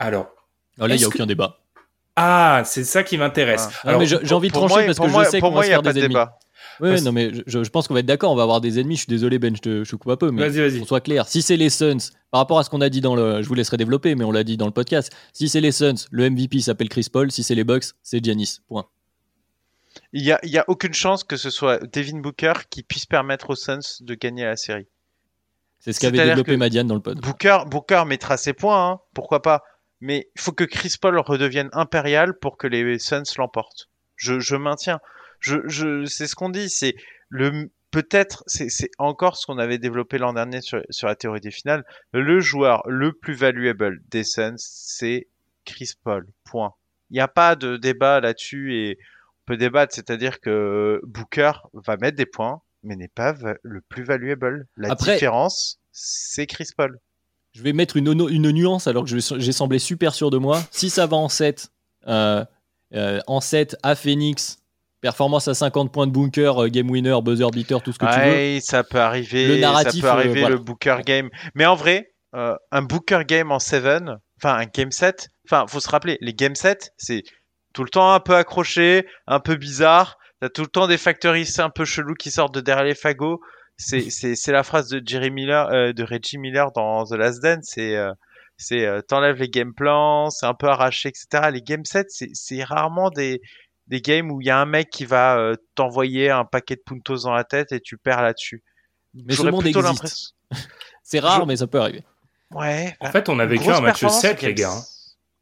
alors Ah, là, il n'y Est-ce a que- aucun débat. ah, c'est ça qui m'intéresse. Ah. Alors, mais j'ai envie de trancher moi, parce pour que moi, je sais pour qu'on moi, va il se n'y a faire pas des de ennemis. débat. Oui, Parce- non, mais je, je pense qu'on va être d'accord, on va avoir des ennemis. Je suis désolé, Ben, je te je te coupe un peu, mais Vas-y, vas-y. qu'on soit clair. Si c'est les Suns, par rapport à ce qu'on a dit dans le. Je vous laisserai développer, mais on l'a dit dans le podcast. Si c'est les Suns, le MVP s'appelle Chris Paul. Si c'est les Bucks, c'est Giannis. Point. Il n'y a, il y a aucune chance que ce soit Devin Booker qui puisse permettre aux Suns de gagner la série. C'est ce qu'avait développé Madiane dans le pod. Booker, Booker mettra ses points, hein, pourquoi pas. Mais il faut que Chris Paul redevienne impérial pour que les Suns l'emportent. Je, je maintiens. Je, je, c'est ce qu'on dit. C'est le peut-être, c'est, encore ce qu'on avait développé l'an dernier sur, sur la théorie des finales. Le joueur le plus valuable des Suns, c'est Chris Paul. Point. Il n'y a pas de débat là-dessus et on peut débattre. C'est-à-dire que Booker va mettre des points, mais n'est pas le plus valuable. La Après- différence, c'est Chris Paul. Je vais mettre une, une nuance alors que j'ai semblé super sûr de moi. Si ça va en 7, euh, euh, en 7 à Phoenix, performance à 50 points de bunker, euh, game winner, buzzer beater, tout ce que tu veux. Ça peut arriver. Le narratif, ça peut arriver euh, voilà. le Booker game. Mais en vrai, euh, un Booker game en 7, enfin un game 7, enfin faut se rappeler, les game 7, c'est tout le temps un peu accroché, un peu bizarre. T'as tout le temps des factoristes un peu chelous qui sortent de derrière les fagots. C'est c'est c'est la phrase de Jerry Miller, euh, de Reggie Miller dans The Last Dance. C'est euh, c'est euh, t'enlèves les game plans, c'est un peu arraché, etc. Les game 7, c'est c'est rarement des des games où il y a un mec qui va euh, t'envoyer un paquet de puntos dans la tête et tu perds là-dessus. Mais ce monde existe. C'est rare, Je- mais ça peut arriver. Ouais. en fait, on a vécu un match performance 7, au les gars. hein.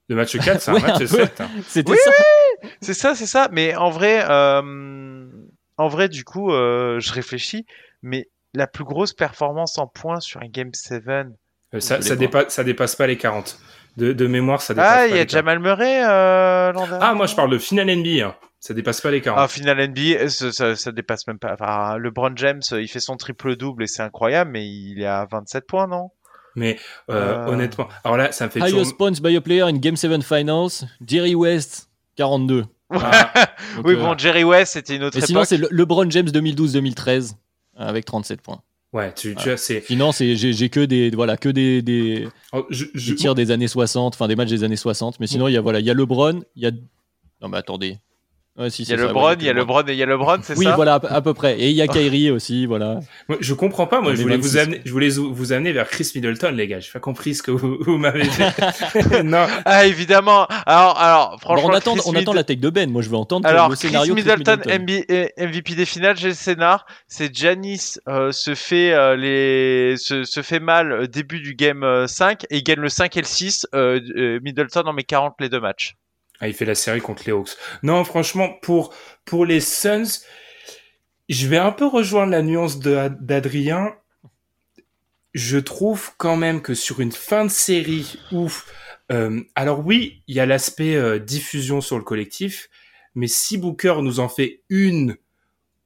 Le match 4, c'est un Ouais, match un peu. 7. hein. C'était Oui, ça. C'est ça, c'est ça. Mais en vrai, euh, en vrai, du coup, euh, je réfléchis. Mais la plus grosse performance en points sur un game 7. Euh, ça, ça, dépasse, ça dépasse pas les 40. De, de mémoire, ça dépasse Ah, il y a les 40. Jamal Murray euh, l'an dernier. Ah, moi, je parle de finale NBA. hein. Ça dépasse pas les 40. Ah, final NBA, ça, ça, ça dépasse même pas. Enfin, LeBron James, il fait son triple double et c'est incroyable, mais il est à 27 points, non? Mais euh, Euh. honnêtement, alors là, ça me fait toujours. Highest points by a player in Game 7 Finals, Jerry West, 42. Ah, Donc, Oui, euh, bon, Jerry West, c'était une autre Et sinon, époque. c'est Le- LeBron James 2012-2013 avec 37 points. Ouais, tu, tu as, c'est. Sinon, c'est- j'ai j'ai que des voilà que des, des, oh, je, je- des tirs des années 60, enfin des matchs des années 60. Mais sinon, il y a voilà, il y a LeBron, il y a non mais attendez. Ouais, si, Il y a LeBron, ouais, il y a LeBron et il y a LeBron, c'est Oui, ça voilà, à peu- à peu près. Et il y a Kyrie aussi, voilà. Moi, je comprends pas. Moi, je voulais, vous 26. amener, je voulais vous amener vers Chris Middleton, les gars. J'ai pas compris ce que vous, vous m'avez fait. non. Ah, évidemment. Alors, alors, Bon, franchement, on attend, Chris on attend la take de Ben. Moi, je veux entendre Alors, le Chris scénario. Chris Middleton, Middleton. MB eh, MVP des finales, j'ai le scénar. C'est Janis euh, se fait euh, les se, se fait mal euh, début du game euh, 5 et il gagne le 5 et le 6. Euh, euh, Middleton en met 40 les deux matchs. Ah, il fait la série contre les Hawks. Non, franchement, pour, pour les Suns, je vais un peu rejoindre la nuance d'Adrien. Je trouve quand même que sur une fin de série où, euh, alors oui, il y a l'aspect euh, diffusion sur le collectif, mais si Booker nous en fait une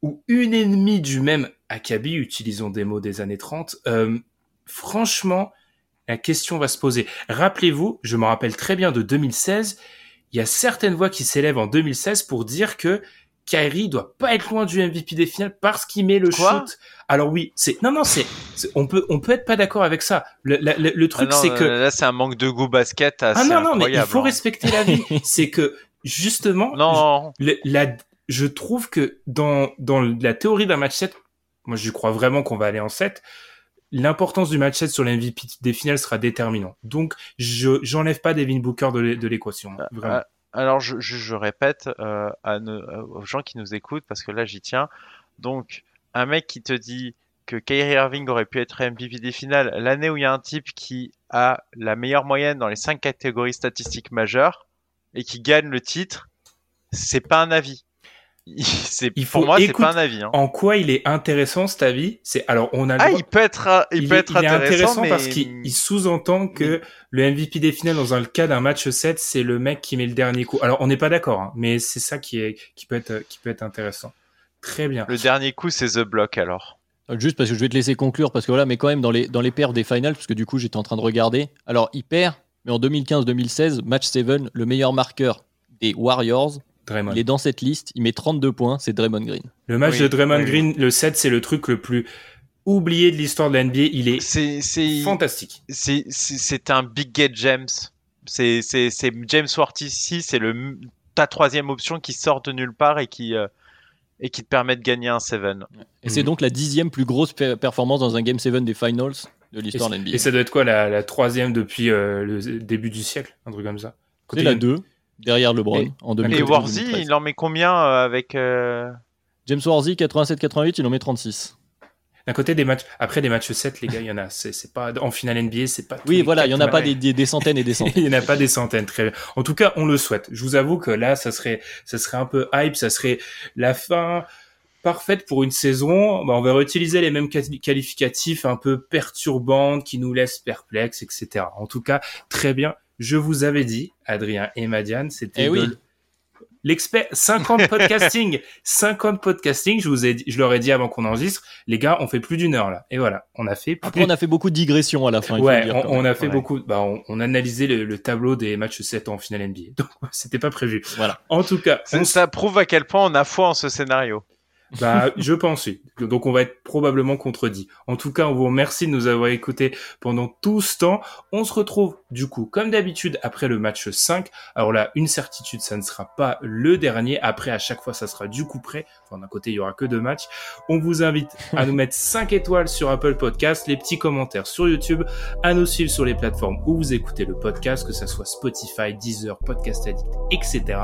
ou une ennemie du même acabit, utilisons des mots des années 30, euh, franchement, la question va se poser. Rappelez-vous, je me rappelle très bien de 2016, il y a certaines voix qui s'élèvent en 2016 pour dire que Kyrie doit pas être loin du MVP des finales parce qu'il met le Quoi? shoot. Alors oui, c'est non non c'est on peut on peut être pas d'accord avec ça. Le, la- le, le Ah truc non, c'est que euh, là c'est un manque de goût basket assez ah non non mais il faut hein. respecter la vie. c'est que justement Non, la, je trouve que dans, dans la théorie d'un match 7, moi je crois vraiment qu'on va aller en 7, l'importance du match 7 sur l'MVP des finales sera déterminant. Donc je j'enlève pas Devin Booker de l'é- de l'équation. Vraiment. Ah, Alors, je, je, je répète euh, à nos- euh, aux gens qui nous écoutent, parce que là, j'y tiens. Donc, un mec qui te dit que Kyrie Irving aurait pu être MVP des finales l'année où il y a un type qui a la meilleure moyenne dans les cinq catégories statistiques majeures et qui gagne le titre, c'est pas un avis. Il- c'est Il pour faut moi, c'est pas un avis. hein. En quoi il est intéressant cet avis? C'est alors on a le Ah, droit- il peut être, euh, il, peut est, être il intéressant, mais parce qu'il il sous-entend que le MVP des finales dans un cas d'un match 7, c'est le mec qui met le dernier coup. Alors on n'est pas d'accord, hein, mais c'est ça qui est qui peut être qui peut être intéressant. Très bien. le dernier coup, c'est The Block alors. Euh, Juste parce que je vais te laisser conclure, parce que voilà, mais quand même dans les, dans les perfs des finals, parce que du coup j'étais en train de regarder. Alors il perd, mais en 2015-2016, match 7, le meilleur marqueur des Warriors, Draymond. il est dans cette liste, il met 32 points, c'est Draymond Green. Le match Oui, de Draymond oui. Green, le 7, c'est le truc le plus oublié de l'histoire de la NBA. Il est C'est, c'est, fantastique. c'est, c'est, c'est un big get James. C'est, c'est, c'est James Worthy ici, c'est le, ta troisième option qui sort de nulle part et qui, euh, et qui te permet de gagner un 7. Et c'est Mhm. donc la dixième plus grosse pe- performance dans un Game 7 des finals de Et, l'histoire de l'NBA. et ça doit être quoi la, la troisième depuis euh, le début du siècle, un truc comme ça. C'est Côté- la 2, derrière LeBron, Et- en Et 2012 Worthy, 2013. il en met combien euh, avec, euh, James Worthy, 87-88, il en met 36. D'un côté des matchs, après des matchs 7, les gars, il y en a. C'est pas en finale NBA, c'est pas. Oui, voilà, il n'y en a pas des, des- des centaines et des centaines. Il n'y en a pas des centaines, très bien. En tout cas, on le souhaite. Je vous avoue que là, ça serait, ça serait un peu hype, ça serait la fin parfaite pour une saison. Bah, on va réutiliser les mêmes quali- qualificatifs un peu perturbantes qui nous laissent perplexes, etc. En tout cas, très bien. Je vous avais dit, Adrien et Madiane, c'était Eh oui. de- L'expert, 50 podcasting, 50 podcasting, je vous ai dit, je leur ai dit avant qu'on enregistre, les gars, on fait plus d'une heure là. Et voilà, on a fait plus Après, on a fait beaucoup de digressions à la fin. Ouais, dire, on, a fait Ouais. beaucoup. Bah, on, on a analysé le, le tableau des matchs 7 en finale NBA. Donc, c'était pas prévu. Voilà. En tout cas, on ça prouve à quel point on a foi en ce scénario. Bah, je pense, oui. Donc, on va être probablement contredit. En tout cas, on vous remercie de nous avoir écoutés pendant tout ce temps. On se retrouve, du coup, comme d'habitude, après le match 5. Alors là, une certitude, ça ne sera pas le dernier. Après, à chaque fois, ça sera du coup près. Enfin, d'un côté, il y aura que deux matchs. On vous invite à nous mettre 5 étoiles sur Apple Podcast, les petits commentaires sur YouTube, à nous suivre sur les plateformes où vous écoutez le podcast, que ça soit Spotify, Deezer, Podcast Addict, etc.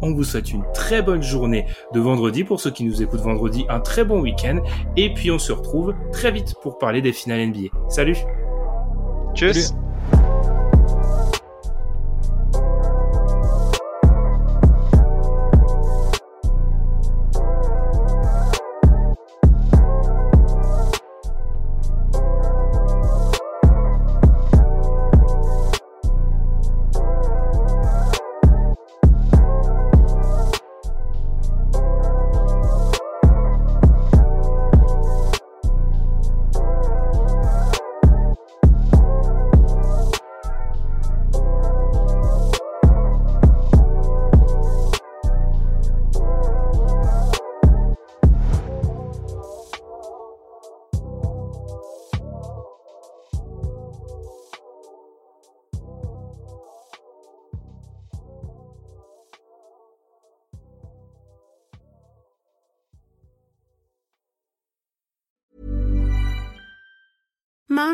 On vous souhaite une très bonne journée de vendredi pour ceux qui nous écoutent vendredi, un très bon week-end. Et puis on se retrouve très vite pour parler des finales NBA. Salut Tchuss! Mom